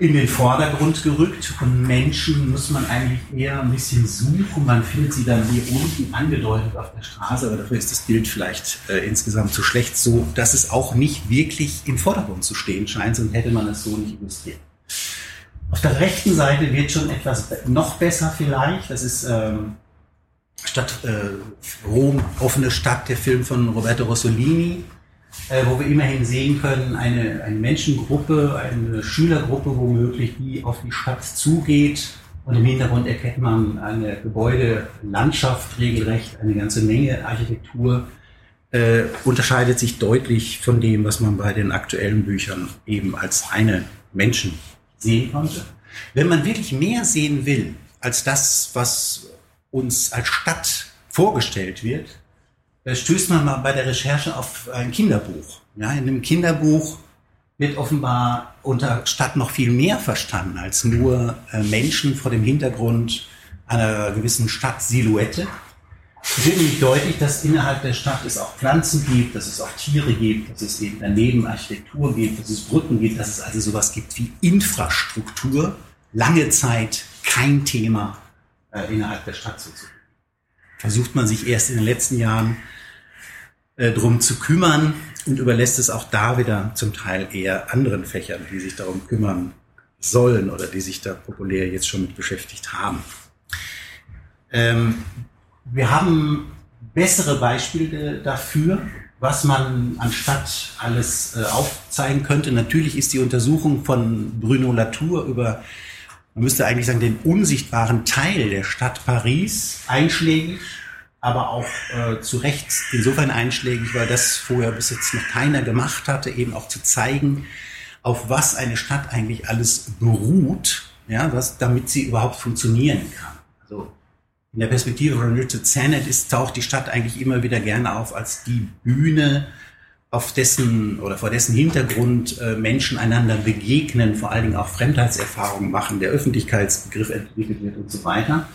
in den Vordergrund gerückt. Und Menschen muss man eigentlich eher ein bisschen suchen. Man findet sie dann hier unten angedeutet auf der Straße, aber dafür ist das Bild vielleicht äh, insgesamt zu schlecht, so dass es auch nicht wirklich im Vordergrund zu stehen scheint, sonst hätte man es so nicht illustriert. Auf der rechten Seite wird schon etwas noch besser vielleicht. Das ist ähm, Stadt äh, Rom, offene Stadt, der Film von Roberto Rossolini, äh, wo wir immerhin sehen können, eine, eine Menschengruppe, eine Schülergruppe womöglich, die auf die Stadt zugeht. Und im Hintergrund erkennt man eine Gebäudelandschaft regelrecht, eine ganze Menge Architektur. Äh, unterscheidet sich deutlich von dem, was man bei den aktuellen Büchern eben als reine Menschen sehen konnte. Wenn man wirklich mehr sehen will als das, was uns als Stadt vorgestellt wird, stößt man mal bei der Recherche auf ein Kinderbuch. Ja, in einem Kinderbuch wird offenbar unter Stadt noch viel mehr verstanden als nur äh, Menschen vor dem Hintergrund einer gewissen Stadtsilhouette. Wird nämlich deutlich, dass innerhalb der Stadt es auch Pflanzen gibt, dass es auch Tiere gibt, dass es eben daneben Architektur gibt, dass es Brücken gibt, dass es also sowas gibt wie Infrastruktur. Lange Zeit kein Thema äh, innerhalb der Stadt sozusagen. Versucht man sich erst in den letzten Jahren äh, drum zu kümmern und überlässt es auch da wieder zum Teil eher anderen Fächern, die sich darum kümmern sollen oder die sich da populär jetzt schon mit beschäftigt haben. Ähm, wir haben bessere Beispiele dafür, was man anstatt alles äh, aufzeigen könnte. Natürlich ist die Untersuchung von Bruno Latour über, man müsste eigentlich sagen, den unsichtbaren Teil der Stadt Paris einschlägig, aber auch äh, zu Recht insofern einschlägig, weil das vorher bis jetzt noch keiner gemacht hatte, eben auch zu zeigen, auf was eine Stadt eigentlich alles beruht, ja, was, damit sie überhaupt funktionieren kann. Also in der Perspektive von Richard Sennett ist, taucht die Stadt eigentlich immer wieder gerne auf als die Bühne, auf dessen oder vor dessen Hintergrund äh, Menschen einander begegnen, vor allen Dingen auch Fremdheitserfahrungen machen, der Öffentlichkeitsbegriff entwickelt wird und so weiter.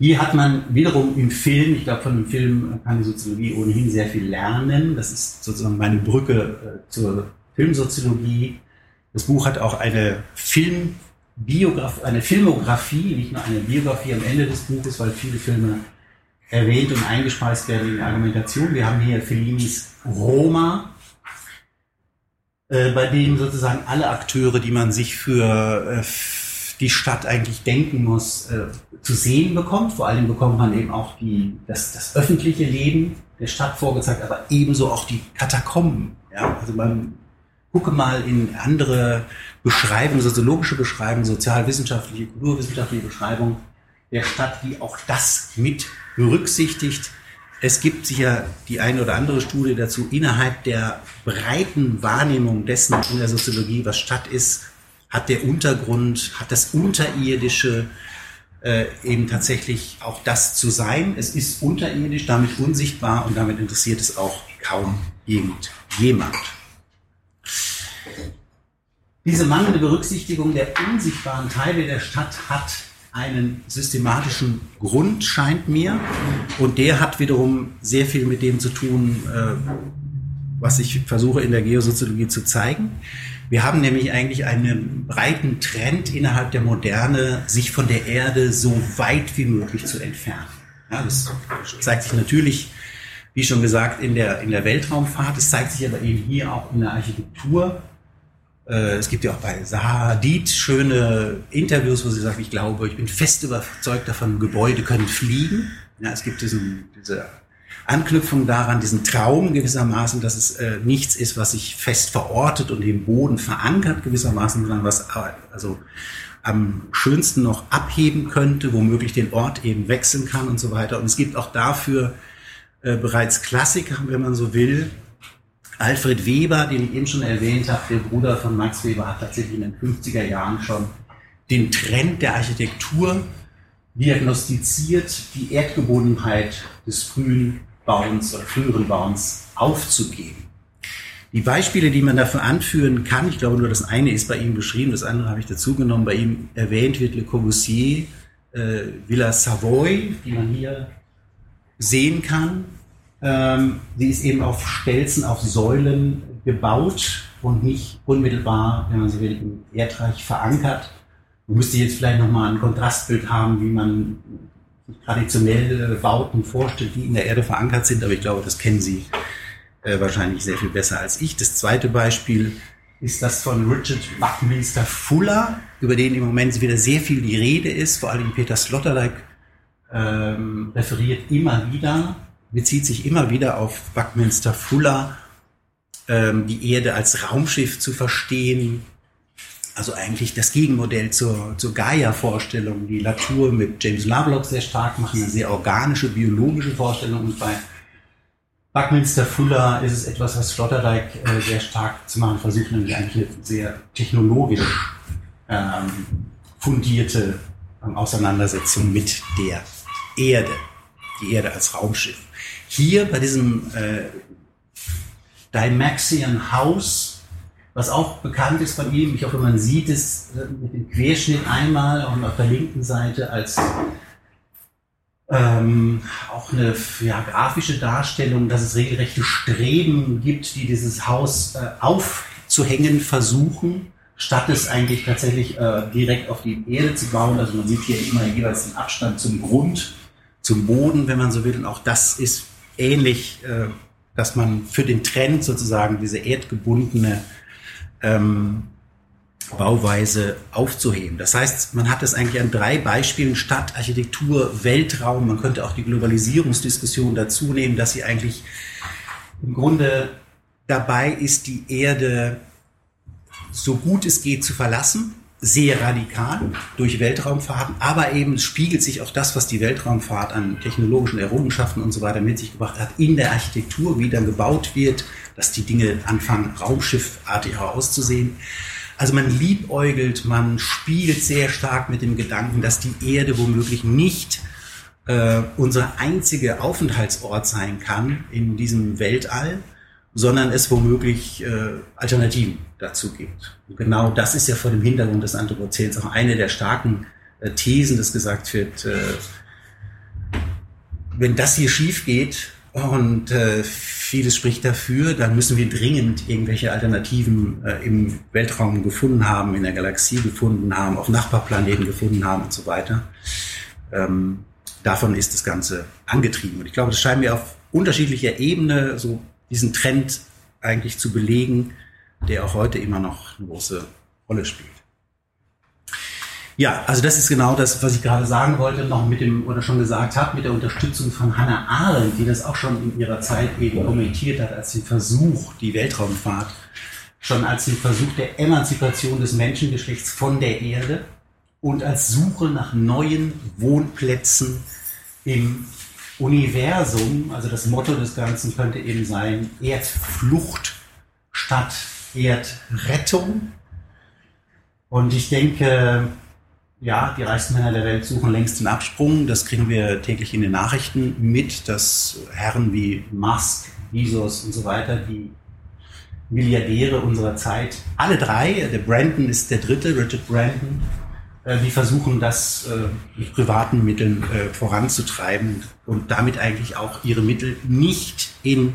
Hier hat man wiederum im Film, ich glaube von dem Film kann die Soziologie ohnehin sehr viel lernen. Das ist sozusagen meine Brücke äh, zur Filmsoziologie. Das Buch hat auch eine Film Biograf eine Filmografie, nicht nur eine Biografie am Ende des Buches, weil viele Filme erwähnt und eingespeist werden in die Argumentation. Wir haben hier Fellinis Roma, äh, bei dem sozusagen alle Akteure, die man sich für äh, die Stadt eigentlich denken muss, äh, zu sehen bekommt. Vor allem bekommt man eben auch die, das, das öffentliche Leben der Stadt vorgezeigt, aber ebenso auch die Katakomben. Ja? Also man gucke mal in andere Beschreibungen, soziologische Beschreibungen, sozialwissenschaftliche, kulturwissenschaftliche Beschreibungen der Stadt, die auch das mit berücksichtigt. Es gibt sicher die eine oder andere Studie dazu innerhalb der breiten Wahrnehmung dessen in der Soziologie, was Stadt ist, hat der Untergrund, hat das Unterirdische äh, eben tatsächlich auch das zu sein. Es ist unterirdisch, damit unsichtbar und damit interessiert es auch kaum irgendjemand. Diese mangelnde Berücksichtigung der unsichtbaren Teile der Stadt hat einen systematischen Grund, scheint mir. Und der hat wiederum sehr viel mit dem zu tun, äh, was ich versuche in der Geosoziologie zu zeigen. Wir haben nämlich eigentlich einen breiten Trend innerhalb der Moderne, sich von der Erde so weit wie möglich zu entfernen. Ja, das zeigt sich natürlich, wie schon gesagt, in der, in der Weltraumfahrt. Es zeigt sich aber eben hier auch in der Architektur. Äh, es gibt ja auch bei Zaha Hadid schöne Interviews, wo sie sagt, ich glaube, ich bin fest überzeugt davon, Gebäude können fliegen. Ja, es gibt diesen, diese Anknüpfung daran, diesen Traum gewissermaßen, dass es äh, nichts ist, was sich fest verortet und im Boden verankert gewissermaßen, sondern was äh, also am schönsten noch abheben könnte, womöglich den Ort eben wechseln kann und so weiter. Und es gibt auch dafür äh, bereits Klassiker, wenn man so will. Alfred Weber, den ich eben schon erwähnt habe, der Bruder von Max Weber, hat tatsächlich in den 50er Jahren schon den Trend der Architektur diagnostiziert, die Erdgebundenheit des frühen Bauens oder früheren Bauens aufzugeben. Die Beispiele, die man dafür anführen kann, ich glaube nur das eine ist bei ihm beschrieben, das andere habe ich dazu genommen, bei ihm erwähnt wird Le Corbusier, äh, Villa Savoy, die man hier sehen kann. Ähm, sie ist eben auf Stelzen, auf Säulen gebaut und nicht unmittelbar, wenn man so will, im Erdreich verankert. Man müsste jetzt vielleicht nochmal ein Kontrastbild haben, wie man traditionelle Bauten vorstellt, die in der Erde verankert sind, aber ich glaube, das kennen Sie äh, wahrscheinlich sehr viel besser als ich. Das zweite Beispiel ist das von Richard Buckminster Fuller, über den im Moment wieder sehr viel die Rede ist. Vor allem Peter Sloterdijk ähm, referiert immer wieder, bezieht sich immer wieder auf Buckminster Fuller, ähm, die Erde als Raumschiff zu verstehen. Also eigentlich das Gegenmodell zur, zur Gaia-Vorstellung, die Latour mit James Lovelock sehr stark machen, eine sehr organische, biologische Vorstellung. Und bei Buckminster Fuller ist es etwas, was Sloterdijk äh, sehr stark zu machen versucht, nämlich eigentlich eine sehr technologisch ähm, fundierte ähm, Auseinandersetzung mit der Erde, die Erde als Raumschiff. Hier bei diesem äh, Dymaxion House, was auch bekannt ist von ihm, ich hoffe, man sieht es äh, mit dem Querschnitt einmal und auf der linken Seite als ähm, auch eine ja, grafische Darstellung, dass es regelrechte Streben gibt, die dieses Haus äh, aufzuhängen versuchen, statt es eigentlich tatsächlich äh, direkt auf die Erde zu bauen. Also man sieht hier immer jeweils den Abstand zum Grund, zum Boden, wenn man so will. Und auch das ist ähnlich, äh, dass man für den Trend sozusagen diese erdgebundene ähm, Bauweise aufzuheben. Das heißt, man hat es eigentlich an drei Beispielen Stadt, Architektur, Weltraum. Man könnte auch die Globalisierungsdiskussion dazu nehmen, dass sie eigentlich im Grunde dabei ist, die Erde so gut es geht zu verlassen, sehr radikal durch Weltraumfahrten, aber eben spiegelt sich auch das, was die Weltraumfahrt an technologischen Errungenschaften und so weiter mit sich gebracht hat, in der Architektur, wie dann gebaut wird, dass die Dinge anfangen, raumschiffartiger auszusehen. Also man liebäugelt, man spielt sehr stark mit dem Gedanken, dass die Erde womöglich nicht äh, unser einziger Aufenthaltsort sein kann in diesem Weltall, sondern es womöglich äh, Alternativen dazu gibt. Und genau das ist ja vor dem Hintergrund des Anthropozäns auch eine der starken äh, Thesen, dass gesagt wird, äh, wenn das hier schief geht, und äh, vieles spricht dafür, dann müssen wir dringend irgendwelche Alternativen äh, im Weltraum gefunden haben, in der Galaxie gefunden haben, auf Nachbarplaneten gefunden haben und so weiter. Ähm, davon ist das Ganze angetrieben. Und ich glaube, das scheint mir auf unterschiedlicher Ebene so diesen Trend eigentlich zu belegen, der auch heute immer noch eine große Rolle spielt. Ja, also das ist genau das, was ich gerade sagen wollte, noch mit dem, oder schon gesagt habe, mit der Unterstützung von Hannah Arendt, die das auch schon in ihrer Zeit eben kommentiert hat, als den Versuch, die Weltraumfahrt, schon als den Versuch der Emanzipation des Menschengeschlechts von der Erde und als Suche nach neuen Wohnplätzen im Universum. Also das Motto des Ganzen könnte eben sein, Erdflucht statt Erdrettung. Und ich denke, ja, die reichsten Männer der Welt suchen längst den Absprung. Das kriegen wir täglich in den Nachrichten mit, dass Herren wie Musk, Bezos und so weiter, die Milliardäre unserer Zeit, alle drei, der Brandon ist der dritte, Richard Brandon, äh, die versuchen, das äh, mit privaten Mitteln äh, voranzutreiben und damit eigentlich auch ihre Mittel nicht in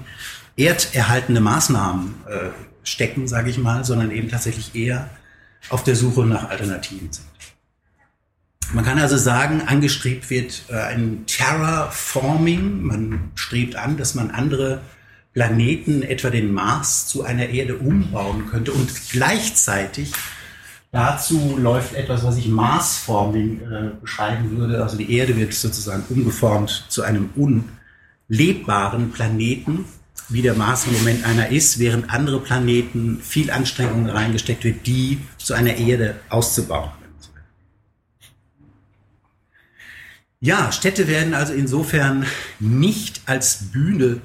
erderhaltende Maßnahmen stecken, sage ich mal, sondern eben tatsächlich eher auf der Suche nach Alternativen sind. Man kann also sagen, angestrebt wird äh, ein Terraforming. Man strebt an, dass man andere Planeten, etwa den Mars, zu einer Erde umbauen könnte. Und gleichzeitig dazu läuft etwas, was ich Marsforming äh, beschreiben würde. Also die Erde wird sozusagen umgeformt zu einem unlebbaren Planeten, wie der Mars im Moment einer ist, während andere Planeten viel Anstrengung reingesteckt wird, die zu einer Erde auszubauen. Ja, Städte werden also insofern nicht als Bühne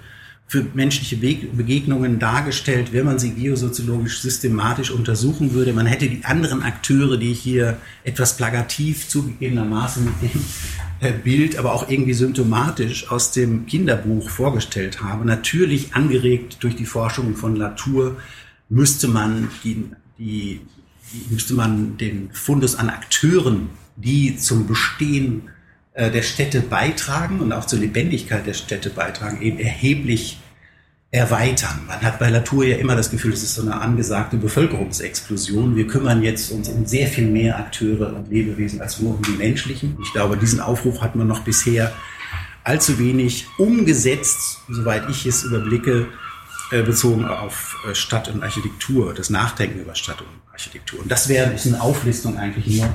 für menschliche Begegnungen dargestellt, wenn man sie geosoziologisch systematisch untersuchen würde. Man hätte die anderen Akteure, die ich hier etwas plagativ zugegebenermaßen mit dem Bild, aber auch irgendwie symptomatisch aus dem Kinderbuch vorgestellt habe, natürlich angeregt durch die Forschung von Latour, müsste man die, die müsste man den Fundus an Akteuren, die zum Bestehen äh, der Städte beitragen und auch zur Lebendigkeit der Städte beitragen, eben erheblich erweitern. Man hat bei Latour ja immer das Gefühl, es ist so eine angesagte Bevölkerungsexplosion. Wir kümmern jetzt uns um sehr viel mehr Akteure und Lebewesen als nur um die menschlichen. Ich glaube, diesen Aufruf hat man noch bisher allzu wenig umgesetzt, soweit ich es überblicke, äh, bezogen auf äh, Stadt und Architektur, das Nachdenken über Stadt und Architektur. Und das wäre eine Auflistung eigentlich nur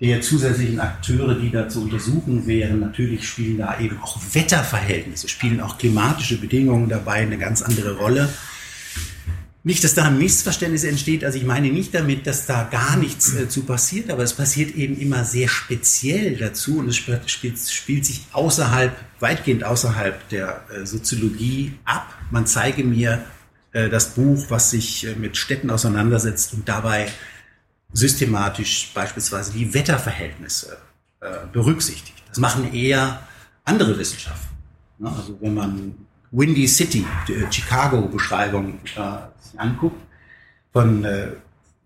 der zusätzlichen Akteure, die da zu untersuchen wären. Natürlich spielen da eben auch Wetterverhältnisse, spielen auch klimatische Bedingungen dabei eine ganz andere Rolle. Nicht, dass da ein Missverständnis entsteht. Also ich meine nicht damit, dass da gar nichts äh, zu passiert, aber es passiert eben immer sehr speziell dazu und es spielt, spielt, sich außerhalb, weitgehend außerhalb der äh, Soziologie ab. Man zeige mir äh, das Buch, was sich äh, mit Städten auseinandersetzt und dabei systematisch beispielsweise die Wetterverhältnisse äh, berücksichtigt. Das machen eher andere Wissenschaften. Ne? Also wenn man Windy City, die Chicago-Beschreibung äh, anguckt, von äh,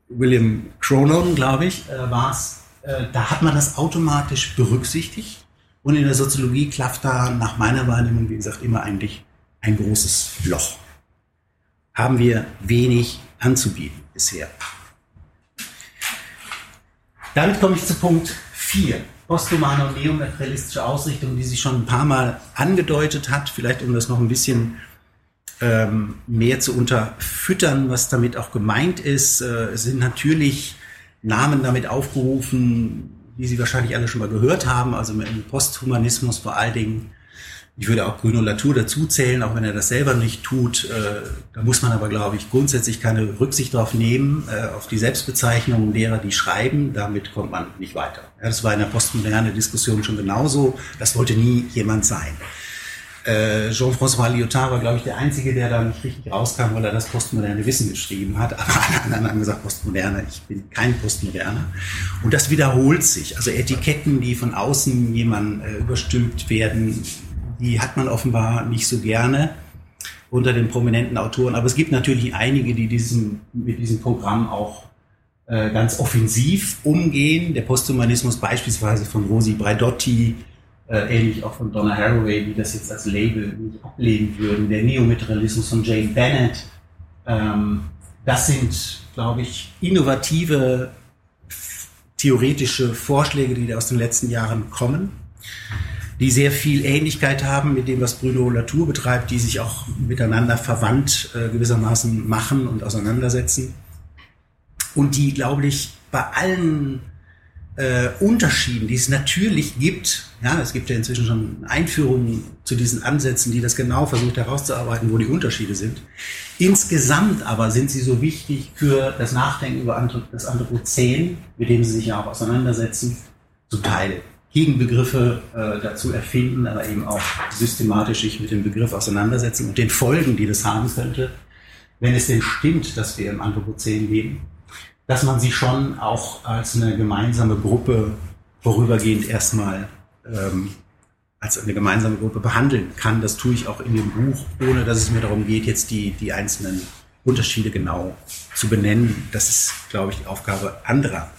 William Cronon, glaube ich, äh, war es, äh, da hat man das automatisch berücksichtigt. Und in der Soziologie klafft da nach meiner Wahrnehmung, wie gesagt, immer eigentlich ein großes Loch. Haben wir wenig anzubieten bisher. Damit komme ich zu Punkt 4. Posthumane und neomaterialistische Ausrichtung, die sich schon ein paar Mal angedeutet hat, vielleicht um das noch ein bisschen ähm, mehr zu unterfüttern, was damit auch gemeint ist. Äh, sind natürlich Namen damit aufgerufen, die Sie wahrscheinlich alle schon mal gehört haben, also im Posthumanismus vor allen Dingen ich würde auch Bruno Latour dazu zählen, auch wenn er das selber nicht tut. Äh, da muss man aber, glaube ich, grundsätzlich keine Rücksicht darauf nehmen, äh, auf die Selbstbezeichnungen derer, die schreiben. Damit kommt man nicht weiter. Das war in der postmoderne Diskussion schon genauso. Das wollte nie jemand sein. Äh, Jean-François Lyotard war, glaube ich, der Einzige, der da nicht richtig rauskam, weil er das postmoderne Wissen geschrieben hat. Aber alle anderen haben gesagt, Postmoderne, ich bin kein Postmoderner. Und das wiederholt sich. Also Etiketten, die von außen jemand äh, überstülpt werden, die hat man offenbar nicht so gerne unter den prominenten Autoren. Aber es gibt natürlich einige, die diesen, mit diesem Programm auch äh, ganz offensiv umgehen. Der Posthumanismus beispielsweise von Rosi Braidotti, äh, ähnlich auch von Donna Haraway, die das jetzt als Label nicht ablehnen würden. Der Neomaterialismus von Jane Bennett. Ähm, das sind, glaube ich, innovative theoretische Vorschläge, die aus den letzten Jahren kommen die sehr viel Ähnlichkeit haben mit dem, was Bruno Latour betreibt, die sich auch miteinander verwandt äh, gewissermaßen machen und auseinandersetzen. Und die, glaube ich, bei allen äh, Unterschieden, die es natürlich gibt, ja, es gibt ja inzwischen schon Einführungen zu diesen Ansätzen, die das genau versucht herauszuarbeiten, wo die Unterschiede sind. Insgesamt aber sind sie so wichtig für das Nachdenken über das Anthropozän, mit dem sie sich ja auch auseinandersetzen, zum Teil Gegenbegriffe äh, dazu erfinden, aber eben auch systematisch sich mit dem Begriff auseinandersetzen und den Folgen, die das haben könnte, wenn es denn stimmt, dass wir im Anthropozän leben, dass man sie schon auch als eine gemeinsame Gruppe vorübergehend erstmal ähm, als eine gemeinsame Gruppe behandeln kann. Das tue ich auch in dem Buch, ohne dass es mir darum geht, jetzt die, die einzelnen Unterschiede genau zu benennen. Das ist, glaube ich, die Aufgabe anderer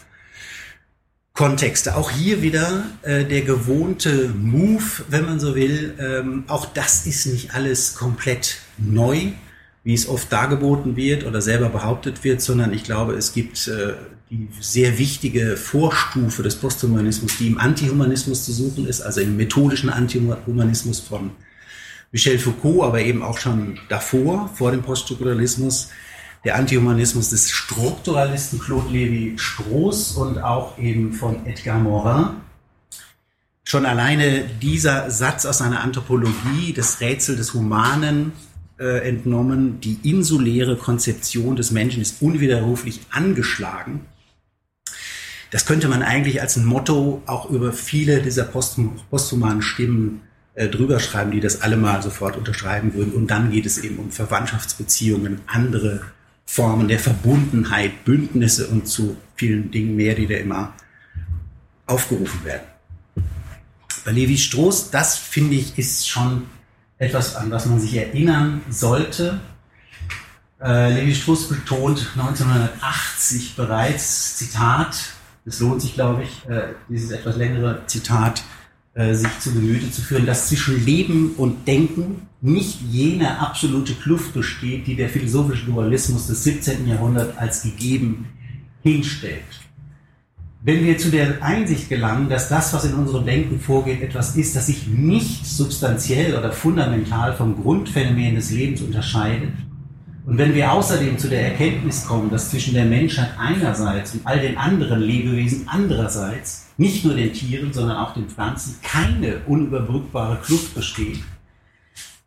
Kontexte. Auch hier wieder äh, der gewohnte Move, wenn man so will. Ähm, auch das ist nicht alles komplett neu, wie es oft dargeboten wird oder selber behauptet wird, sondern ich glaube, es gibt äh, die sehr wichtige Vorstufe des Posthumanismus, die im Antihumanismus zu suchen ist, also im methodischen Antihumanismus von Michel Foucault, aber eben auch schon davor, vor dem Poststrukturalismus der Antihumanismus des Strukturalisten Claude Lévi-Strauss und auch eben von Edgar Morin. Schon alleine dieser Satz aus einer Anthropologie, das Rätsel des Humanen, äh, entnommen, die insuläre Konzeption des Menschen ist unwiderruflich angeschlagen. Das könnte man eigentlich als ein Motto auch über viele dieser posthumanen Stimmen äh, drüber schreiben, die das alle mal sofort unterschreiben würden. Und dann geht es eben um Verwandtschaftsbeziehungen, andere Formen der Verbundenheit, Bündnisse und zu vielen Dingen mehr, die da immer aufgerufen werden. Bei Levi Strauss, das finde ich, ist schon etwas, an was man sich erinnern sollte. Äh, Levi Strauss betont 1980 bereits, Zitat, es lohnt sich, glaube ich, äh, dieses etwas längere Zitat äh, sich zu Gemüte zu führen, dass zwischen Leben und Denken nicht jene absolute Kluft besteht, die der philosophische Dualismus des 17. Jahrhunderts als gegeben hinstellt. Wenn wir zu der Einsicht gelangen, dass das, was in unserem Denken vorgeht, etwas ist, das sich nicht substanziell oder fundamental vom Grundphänomen des Lebens unterscheidet, und wenn wir außerdem zu der Erkenntnis kommen, dass zwischen der Menschheit einerseits und all den anderen Lebewesen andererseits nicht nur den Tieren, sondern auch den Pflanzen keine unüberbrückbare Kluft besteht,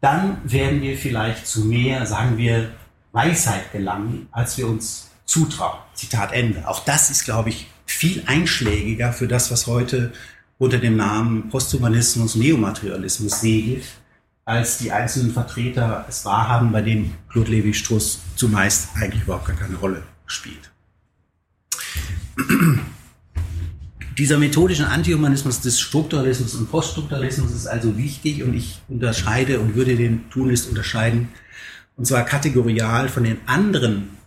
dann werden wir vielleicht zu mehr, sagen wir, Weisheit gelangen, als wir uns zutrauen. Zitat Ende. Auch das ist, glaube ich, viel einschlägiger für das, was heute unter dem Namen Posthumanismus, Neomaterialismus segelt, als die einzelnen Vertreter es wahrhaben, bei denen Claude Levi-Strauss zumeist eigentlich überhaupt gar keine Rolle spielt. Dieser methodische Antihumanismus des Strukturalismus und Poststrukturalismus ist also wichtig und ich unterscheide und würde den Tunlist unterscheiden, und zwar kategorial von den anderen,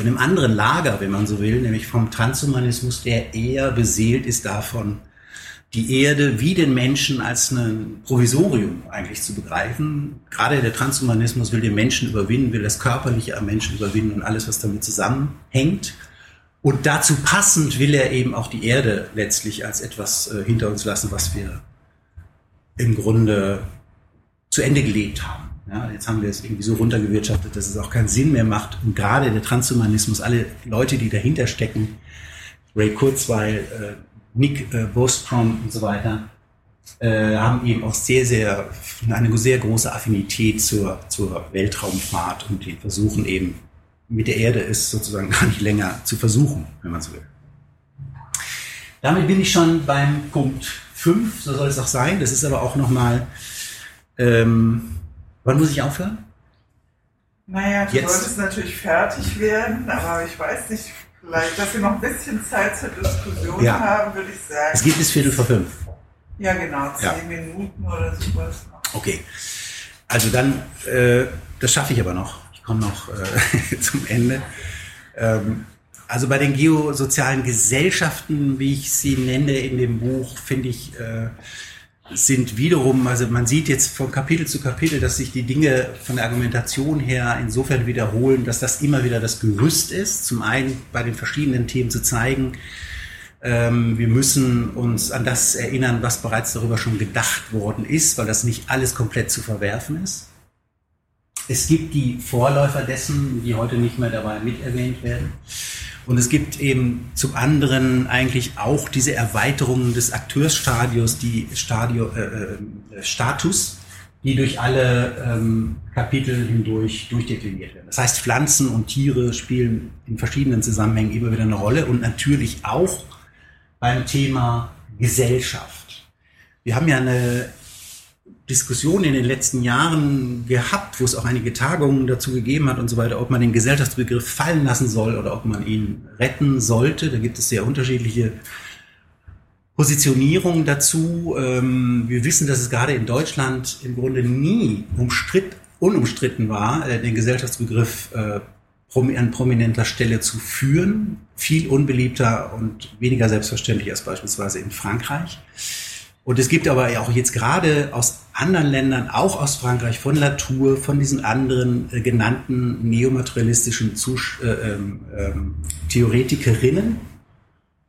von dem anderen Lager, wenn man so will, nämlich vom Transhumanismus, der eher beseelt ist davon, die Erde wie den Menschen als ein Provisorium eigentlich zu begreifen. Gerade der Transhumanismus will den Menschen überwinden, will das Körperliche am Menschen überwinden und alles, was damit zusammenhängt. Und dazu passend will er eben auch die Erde letztlich als etwas äh, hinter uns lassen, was wir im Grunde zu Ende gelebt haben. Ja, jetzt haben wir es irgendwie so runtergewirtschaftet, dass es auch keinen Sinn mehr macht. Und gerade der Transhumanismus, alle Leute, die dahinter stecken, Ray Kurzweil, äh, Nick äh, Bostrom und so weiter, äh, haben eben auch sehr, sehr, eine sehr große Affinität zur, zur Weltraumfahrt und die versuchen eben mit der Erde ist sozusagen gar nicht länger zu versuchen, wenn man so will. Damit bin ich schon beim Punkt 5, so soll es auch sein. Das ist aber auch nochmal, ähm, wann muss ich aufhören? Naja, du Jetzt. solltest natürlich fertig werden, aber ich weiß nicht, vielleicht, dass wir noch ein bisschen Zeit zur Diskussion ja. haben, würde ich sagen. Es geht bis Viertel vor fünf. Ja, genau, zehn ja. Minuten oder sowas noch. Okay. Also dann, äh, das schaffe ich aber noch komme noch äh, zum Ende. Ähm, also bei den geosozialen Gesellschaften, wie ich sie nenne in dem Buch, finde ich, äh, sind wiederum, also man sieht jetzt von Kapitel zu Kapitel, dass sich die Dinge von der Argumentation her insofern wiederholen, dass das immer wieder das Gerüst ist. Zum einen bei den verschiedenen Themen zu zeigen, ähm, wir müssen uns an das erinnern, was bereits darüber schon gedacht worden ist, weil das nicht alles komplett zu verwerfen ist. Es gibt die Vorläufer dessen, die heute nicht mehr dabei miterwähnt werden. Und es gibt eben zum anderen eigentlich auch diese Erweiterungen des Akteursstadios, die Stadio, äh, äh, Status, die durch alle ähm, Kapitel hindurch durchdekliniert werden. Das heißt, Pflanzen und Tiere spielen in verschiedenen Zusammenhängen immer wieder eine Rolle und natürlich auch beim Thema Gesellschaft. Wir haben ja eine Diskussion in den letzten Jahren gehabt, wo es auch einige Tagungen dazu gegeben hat und so weiter, ob man den Gesellschaftsbegriff fallen lassen soll oder ob man ihn retten sollte. Da gibt es sehr unterschiedliche Positionierungen dazu. Ähm, wir wissen, dass es gerade in Deutschland im Grunde nie umstritt, unumstritten war, äh, den Gesellschaftsbegriff äh, an prominenter Stelle zu führen. Viel unbeliebter und weniger selbstverständlich als beispielsweise in Frankreich. Und es gibt aber auch jetzt gerade aus anderen Ländern, auch aus Frankreich, von Latour, von diesen anderen äh, genannten neomaterialistischen Zus äh, ähm, Theoretikerinnen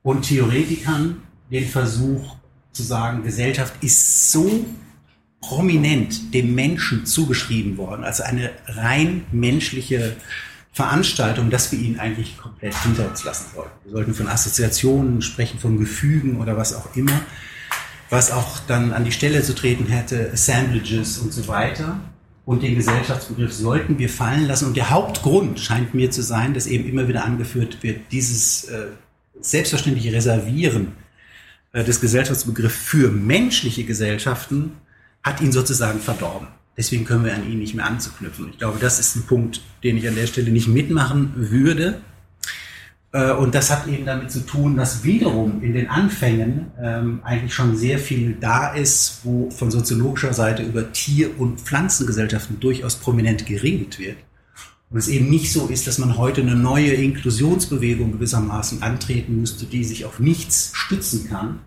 und Theoretikern den Versuch zu sagen, Gesellschaft ist so prominent dem Menschen zugeschrieben worden, als eine rein menschliche Veranstaltung, dass wir ihn eigentlich komplett hinter uns lassen sollten. Wir sollten von Assoziationen sprechen, von Gefügen oder was auch immer was auch dann an die Stelle zu treten hätte, Assemblages und so weiter. Und den Gesellschaftsbegriff sollten wir fallen lassen. Und der Hauptgrund scheint mir zu sein, dass eben immer wieder angeführt wird, dieses äh, selbstverständliche Reservieren äh, des Gesellschaftsbegriffs für menschliche Gesellschaften hat ihn sozusagen verdorben. Deswegen können wir an ihn nicht mehr anzuknüpfen. Ich glaube, das ist ein Punkt, den ich an der Stelle nicht mitmachen würde. Äh, und das hat eben damit zu tun, dass wiederum in den Anfängen ähm, eigentlich schon sehr viel da ist, wo von soziologischer Seite über Tier- und Pflanzengesellschaften durchaus prominent geredet wird. Und es eben nicht so ist, dass man heute eine neue Inklusionsbewegung gewissermaßen antreten müsste, die sich auf nichts stützen kann,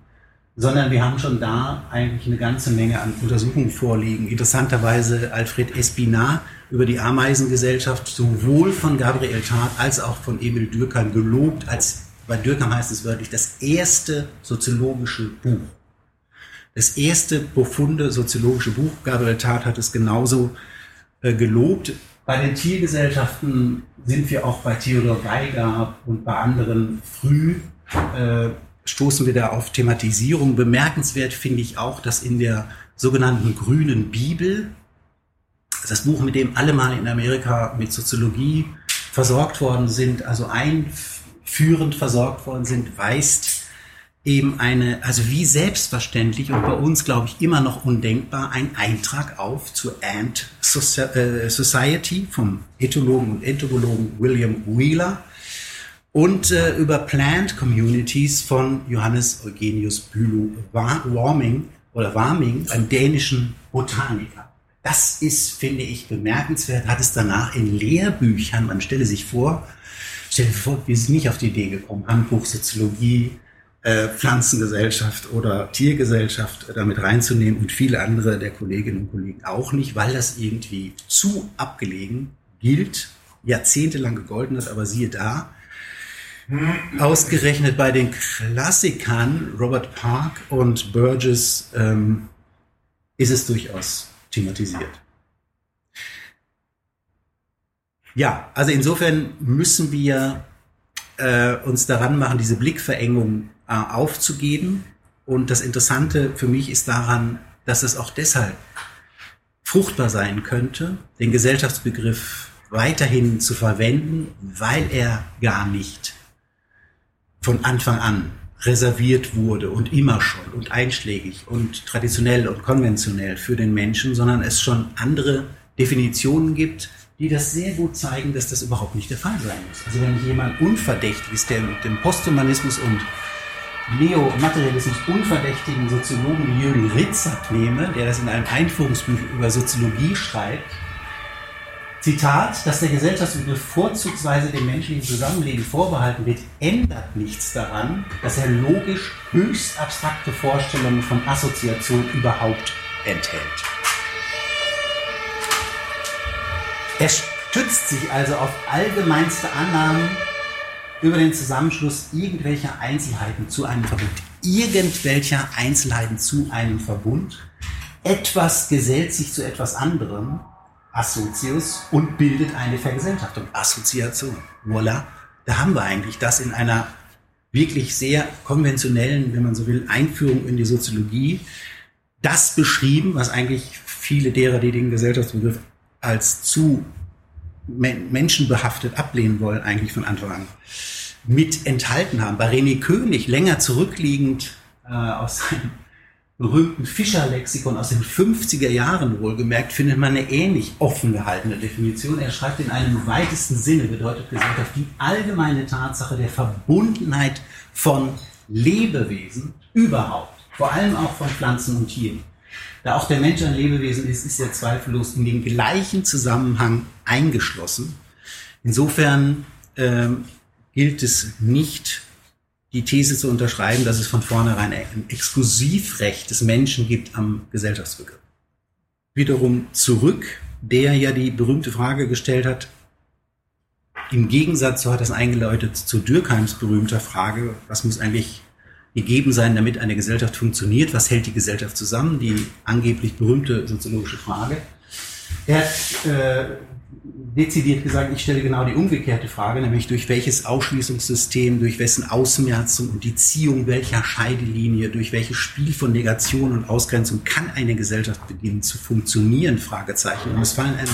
sondern wir haben schon da eigentlich eine ganze Menge an Untersuchungen vorliegen. Interessanterweise Alfred Espinat über die Ameisengesellschaft sowohl von Gabriel Tart als auch von Emil Dürkheim gelobt, als bei Dürkheim heißt es wörtlich das erste soziologische Buch. Das erste profunde soziologische Buch. Gabriel Tart hat es genauso äh, gelobt. Bei den Tiergesellschaften sind wir auch bei Theodor Weiger und bei anderen früh äh, stoßen wir da auf Thematisierung. Bemerkenswert finde ich auch, dass in der sogenannten grünen Bibel, das Buch, mit dem alle mal in Amerika mit Soziologie versorgt worden sind, also einführend versorgt worden sind, weist eben eine, also wie selbstverständlich und bei uns, glaube ich, immer noch undenkbar, ein Eintrag auf zur Ant äh, Society vom Ethologen und Entomologen William Wheeler und äh, über Plant Communities von Johannes Eugenius Bülow Warming oder Warming, einem dänischen Botaniker. Das ist, finde ich, bemerkenswert. Hat es danach in Lehrbüchern, man stelle sich vor, stelle sich vor, wir sind nicht auf die Idee gekommen, Handbuch Soziologie, äh, Pflanzengesellschaft oder Tiergesellschaft damit reinzunehmen und viele andere der Kolleginnen und Kollegen auch nicht, weil das irgendwie zu abgelegen gilt, jahrzehntelang gegolten hat, aber siehe da, Ausgerechnet bei den Klassikern Robert Park und Burgess ähm, ist es durchaus thematisiert. Ja, also insofern müssen wir äh, uns daran machen, diese Blickverengung äh, aufzugeben. Und das Interessante für mich ist daran, dass es auch deshalb fruchtbar sein könnte, den Gesellschaftsbegriff weiterhin zu verwenden, weil er gar nicht von Anfang an reserviert wurde und immer schon und einschlägig und traditionell und konventionell für den Menschen, sondern es schon andere Definitionen gibt, die das sehr gut zeigen, dass das überhaupt nicht der Fall sein muss. Also wenn jemand Unverdächtiges, der mit dem Posthumanismus und Neomaterialismus unverdächtigen Soziologen wie Jürgen Ritzert nehme, der das in einem Einführungsbuch über Soziologie schreibt, Zitat, dass der Gesellschaftsbegriff vorzugsweise dem menschlichen Zusammenleben vorbehalten wird, ändert nichts daran, dass er logisch höchst abstrakte Vorstellungen von Assoziation überhaupt enthält. Er stützt sich also auf allgemeinste Annahmen über den Zusammenschluss irgendwelcher Einzelheiten zu einem Verbund. Irgendwelcher Einzelheiten zu einem Verbund. Etwas gesellt sich zu etwas anderem Assozius und bildet eine Vergesellschaftung. Assoziation. Voilà. Da haben wir eigentlich das in einer wirklich sehr konventionellen, wenn man so will, Einführung in die Soziologie. Das beschrieben, was eigentlich viele derer, die den Gesellschaftsbegriff als zu menschenbehaftet ablehnen wollen, eigentlich von Anfang an mit enthalten haben. Bei René König, länger zurückliegend äh, aus seinem berühmten Fischer-Lexikon aus den 50er Jahren wohlgemerkt, findet man eine ähnlich offen gehaltene Definition. Er schreibt in einem weitesten Sinne, bedeutet Gesellschaft, die allgemeine Tatsache der Verbundenheit von Lebewesen überhaupt, vor allem auch von Pflanzen und Tieren. Da auch der Mensch ein Lebewesen ist, ist er zweifellos in den gleichen Zusammenhang eingeschlossen. Insofern ähm, gilt es nicht die These zu unterschreiben, dass es von vornherein ein Exklusivrecht des Menschen gibt am Gesellschaftsbegriff. Wiederum zurück, der ja die berühmte Frage gestellt hat, im Gegensatz, so hat das eingeläutet, zu Dürkheims berühmter Frage, was muss eigentlich gegeben sein, damit eine Gesellschaft funktioniert, was hält die Gesellschaft zusammen, die angeblich berühmte soziologische Frage. Er hat äh, dezidiert gesagt, ich stelle genau die umgekehrte Frage, nämlich durch welches Ausschließungssystem, durch wessen Ausmerzung und die Ziehung welcher Scheidelinie, durch welches Spiel von Negation und Ausgrenzung kann eine Gesellschaft beginnen zu funktionieren? Fragezeichen. Und es fallen einem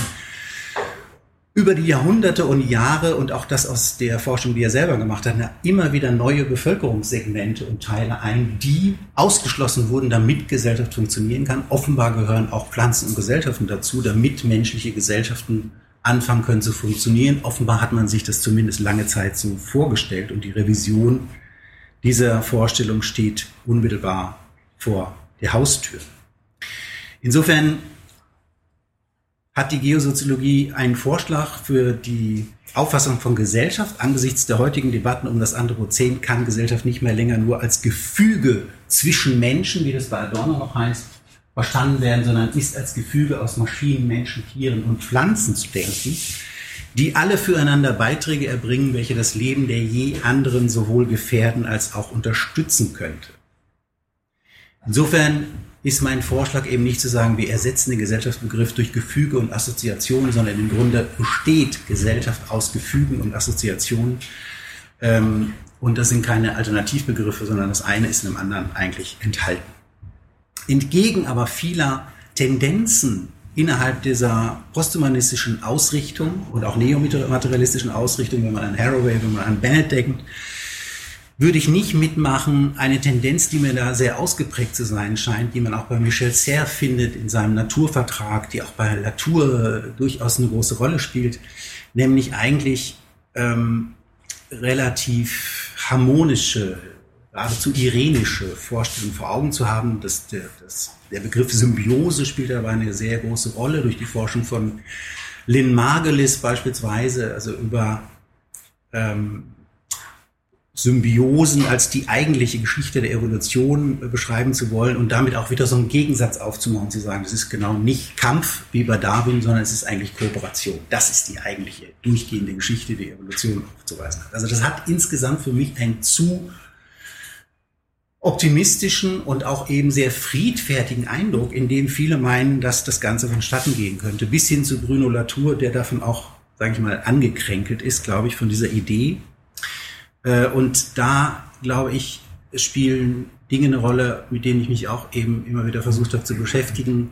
über die Jahrhunderte und Jahre und auch das aus der Forschung, die er selber gemacht hat, immer wieder neue Bevölkerungssegmente und Teile ein, die ausgeschlossen wurden, damit Gesellschaft funktionieren kann. Offenbar gehören auch Pflanzen und Gesellschaften dazu, damit menschliche Gesellschaften anfangen können zu funktionieren. Offenbar hat man sich das zumindest lange Zeit so vorgestellt und die Revision dieser Vorstellung steht unmittelbar vor der Haustür. Insofern hat die Geosoziologie einen Vorschlag für die Auffassung von Gesellschaft. Angesichts der heutigen Debatten um das Anthropozän kann Gesellschaft nicht mehr länger nur als Gefüge zwischen Menschen, wie das bei Adorno noch heißt, verstanden werden, sondern ist als Gefüge aus Maschinen, Menschen, Tieren und Pflanzen zu denken, die alle füreinander Beiträge erbringen, welche das Leben der je anderen sowohl gefährden als auch unterstützen könnte. Insofern ist mein Vorschlag eben nicht zu sagen, wir ersetzen den Gesellschaftsbegriff durch Gefüge und Assoziationen, sondern im Grunde besteht Gesellschaft aus Gefügen und Assoziationen. Ähm, und das sind keine Alternativbegriffe, sondern das eine ist in dem anderen eigentlich enthalten. Entgegen aber vieler Tendenzen innerhalb dieser posthumanistischen Ausrichtung und auch neomaterialistischen Ausrichtung, wenn man an Haraway, wenn man an Bennett denkt, würde ich nicht mitmachen. Eine Tendenz, die mir da sehr ausgeprägt zu sein scheint, die man auch bei Michel Serre findet in seinem Naturvertrag, die auch bei Latour durchaus eine große Rolle spielt, nämlich eigentlich ähm, relativ harmonische, geradezu irenische Vorstellungen vor Augen zu haben. dass der, das, der Begriff Symbiose spielt dabei eine sehr große Rolle durch die Forschung von Lynn Margulis beispielsweise, also über ähm, Symbiosen als die eigentliche Geschichte der Evolution äh, beschreiben zu wollen und damit auch wieder so einen Gegensatz aufzumachen, zu sagen, das ist genau nicht Kampf wie bei Darwin, sondern es ist eigentlich Kooperation. Das ist die eigentliche durchgehende Geschichte der Evolution aufzuweisen Also das hat insgesamt für mich einen zu optimistischen und auch eben sehr friedfertigen Eindruck, in dem viele meinen, dass das Ganze vonstatten gehen könnte, bis hin zu Bruno Latour, der davon auch, sage ich mal, angekränkelt ist, glaube ich, von dieser Idee, äh, und da, glaube ich, spielen Dinge eine Rolle, mit denen ich mich auch eben immer wieder versucht habe zu beschäftigen,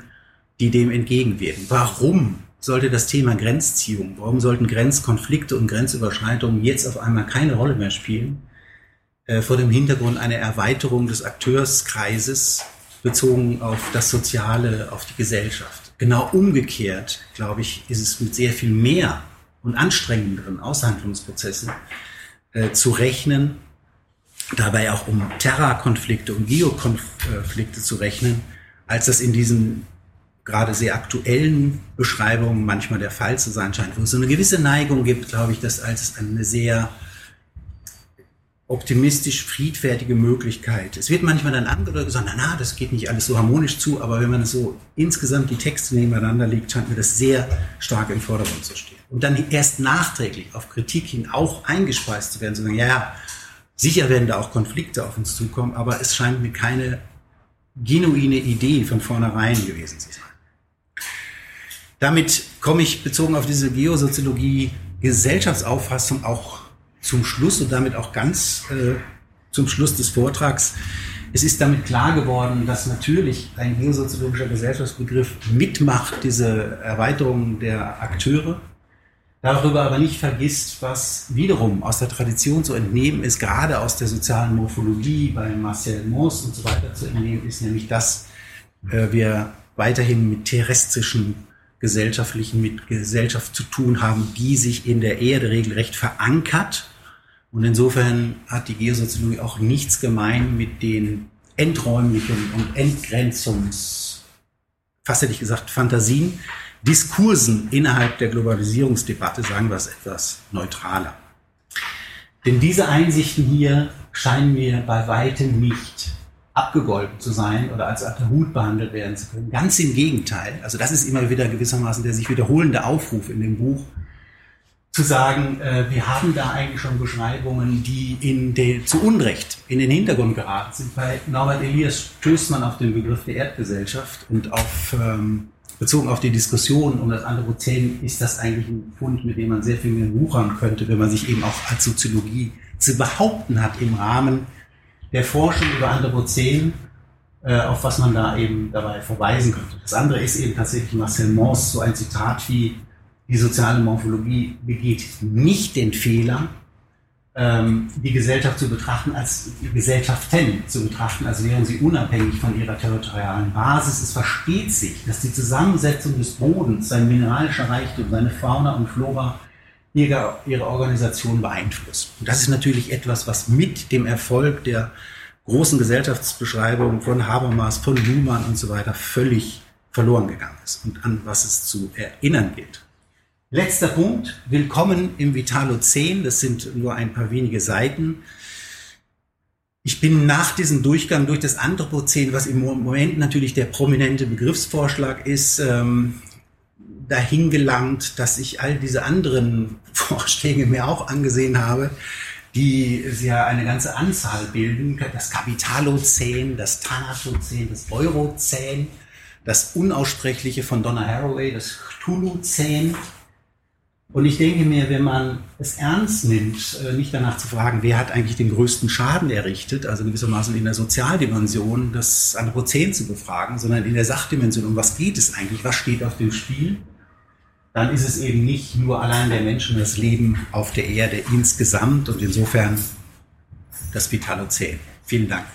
die dem entgegenwirken. Warum sollte das Thema Grenzziehung, warum sollten Grenzkonflikte und Grenzüberschreitungen jetzt auf einmal keine Rolle mehr spielen, äh, vor dem Hintergrund einer Erweiterung des Akteurskreises bezogen auf das Soziale, auf die Gesellschaft. Genau umgekehrt, glaube ich, ist es mit sehr viel mehr und anstrengenderen Aushandlungsprozessen äh, zu rechnen, dabei auch um Terrakonflikte und Geokonflikte zu rechnen, als das in diesen gerade sehr aktuellen Beschreibungen manchmal der Fall zu sein scheint, wo es so eine gewisse Neigung gibt, glaube ich, das als eine sehr optimistisch friedfertige Möglichkeit. Es wird manchmal dann angedeutet gesagt, na, na, das geht nicht alles so harmonisch zu, aber wenn man so insgesamt die Texte nebeneinander legt, scheint mir das sehr stark im Vordergrund zu stehen und dann erst nachträglich auf Kritik hin auch eingespeist zu werden, zu sagen, ja, ja, sicher werden da auch Konflikte auf uns zukommen, aber es scheint mir keine genuine Idee von vornherein gewesen zu sein. Damit komme ich bezogen auf diese Geosoziologie Gesellschaftsauffassung auch zum Schluss und damit auch ganz äh, zum Schluss des Vortrags. Es ist damit klar geworden, dass natürlich ein geosoziologischer Gesellschaftsbegriff mitmacht, diese Erweiterung der Akteure, darüber aber nicht vergisst, was wiederum aus der Tradition zu entnehmen ist, gerade aus der sozialen Morphologie bei Marcel Mauss und so weiter zu entnehmen ist, nämlich dass äh, wir weiterhin mit terrestrischen gesellschaftlichen, mit Gesellschaft zu tun haben, die sich in der Erde regelrecht verankert. Und insofern hat die Geosoziologie auch nichts gemein mit den enträumlichen und Entgrenzungs, fast hätte ich gesagt, Fantasien, Diskursen innerhalb der Globalisierungsdebatte, sagen wir es etwas neutraler. Denn diese Einsichten hier scheinen mir bei weitem nicht abgegolten zu sein oder als Hut behandelt werden zu können. Ganz im Gegenteil. Also das ist immer wieder gewissermaßen der sich wiederholende Aufruf in dem Buch, zu sagen, äh, wir haben da eigentlich schon Beschreibungen, die in den, zu Unrecht in den Hintergrund geraten sind. Bei Norbert Elias stößt man auf den Begriff der Erdgesellschaft und auf ähm, bezogen auf die Diskussion um das Anthropozän ist das eigentlich ein Fund, mit dem man sehr viel mehr wuchern könnte, wenn man sich eben auch als Soziologie zu behaupten hat im Rahmen der Forschung über Anthropozän, äh, auf was man da eben dabei verweisen könnte. Das andere ist eben tatsächlich Marcel Mauss, so ein Zitat wie Die soziale Morphologie begeht nicht den Fehler, ähm, die Gesellschaft zu betrachten als Gesellschaften zu betrachten, als wären sie unabhängig von ihrer territorialen Basis. Es versteht sich, dass die Zusammensetzung des Bodens, sein mineralischer Reichtum, seine Fauna und Flora ihre, ihre Organisation beeinflusst. Und das ist natürlich etwas, was mit dem Erfolg der großen Gesellschaftsbeschreibung von Habermas, von Luhmann und so weiter völlig verloren gegangen ist und an was es zu erinnern gilt. Letzter Punkt. Willkommen im Vitalozän. Das sind nur ein paar wenige Seiten. Ich bin nach diesem Durchgang durch das Anthropozän, was im Moment natürlich der prominente Begriffsvorschlag ist, ähm, dahin gelangt, dass ich all diese anderen Vorschläge mir auch angesehen habe, die ja eine ganze Anzahl bilden. Das Kapitalozän, das Thanatozän, das Eurozän, das Unaussprechliche von Donna Haraway, das Cthulhu-Zän und ich denke mir, wenn man es ernst nimmt, äh, nicht danach zu fragen, wer hat eigentlich den größten Schaden errichtet, also gewissermaßen in der Sozialdimension das Anthropozän zu befragen, sondern in der Sachdimension, um was geht es eigentlich, was steht auf dem Spiel, dann ist es eben nicht nur allein der Mensch und das Leben auf der Erde insgesamt und insofern das Vitalozän. Vielen Dank.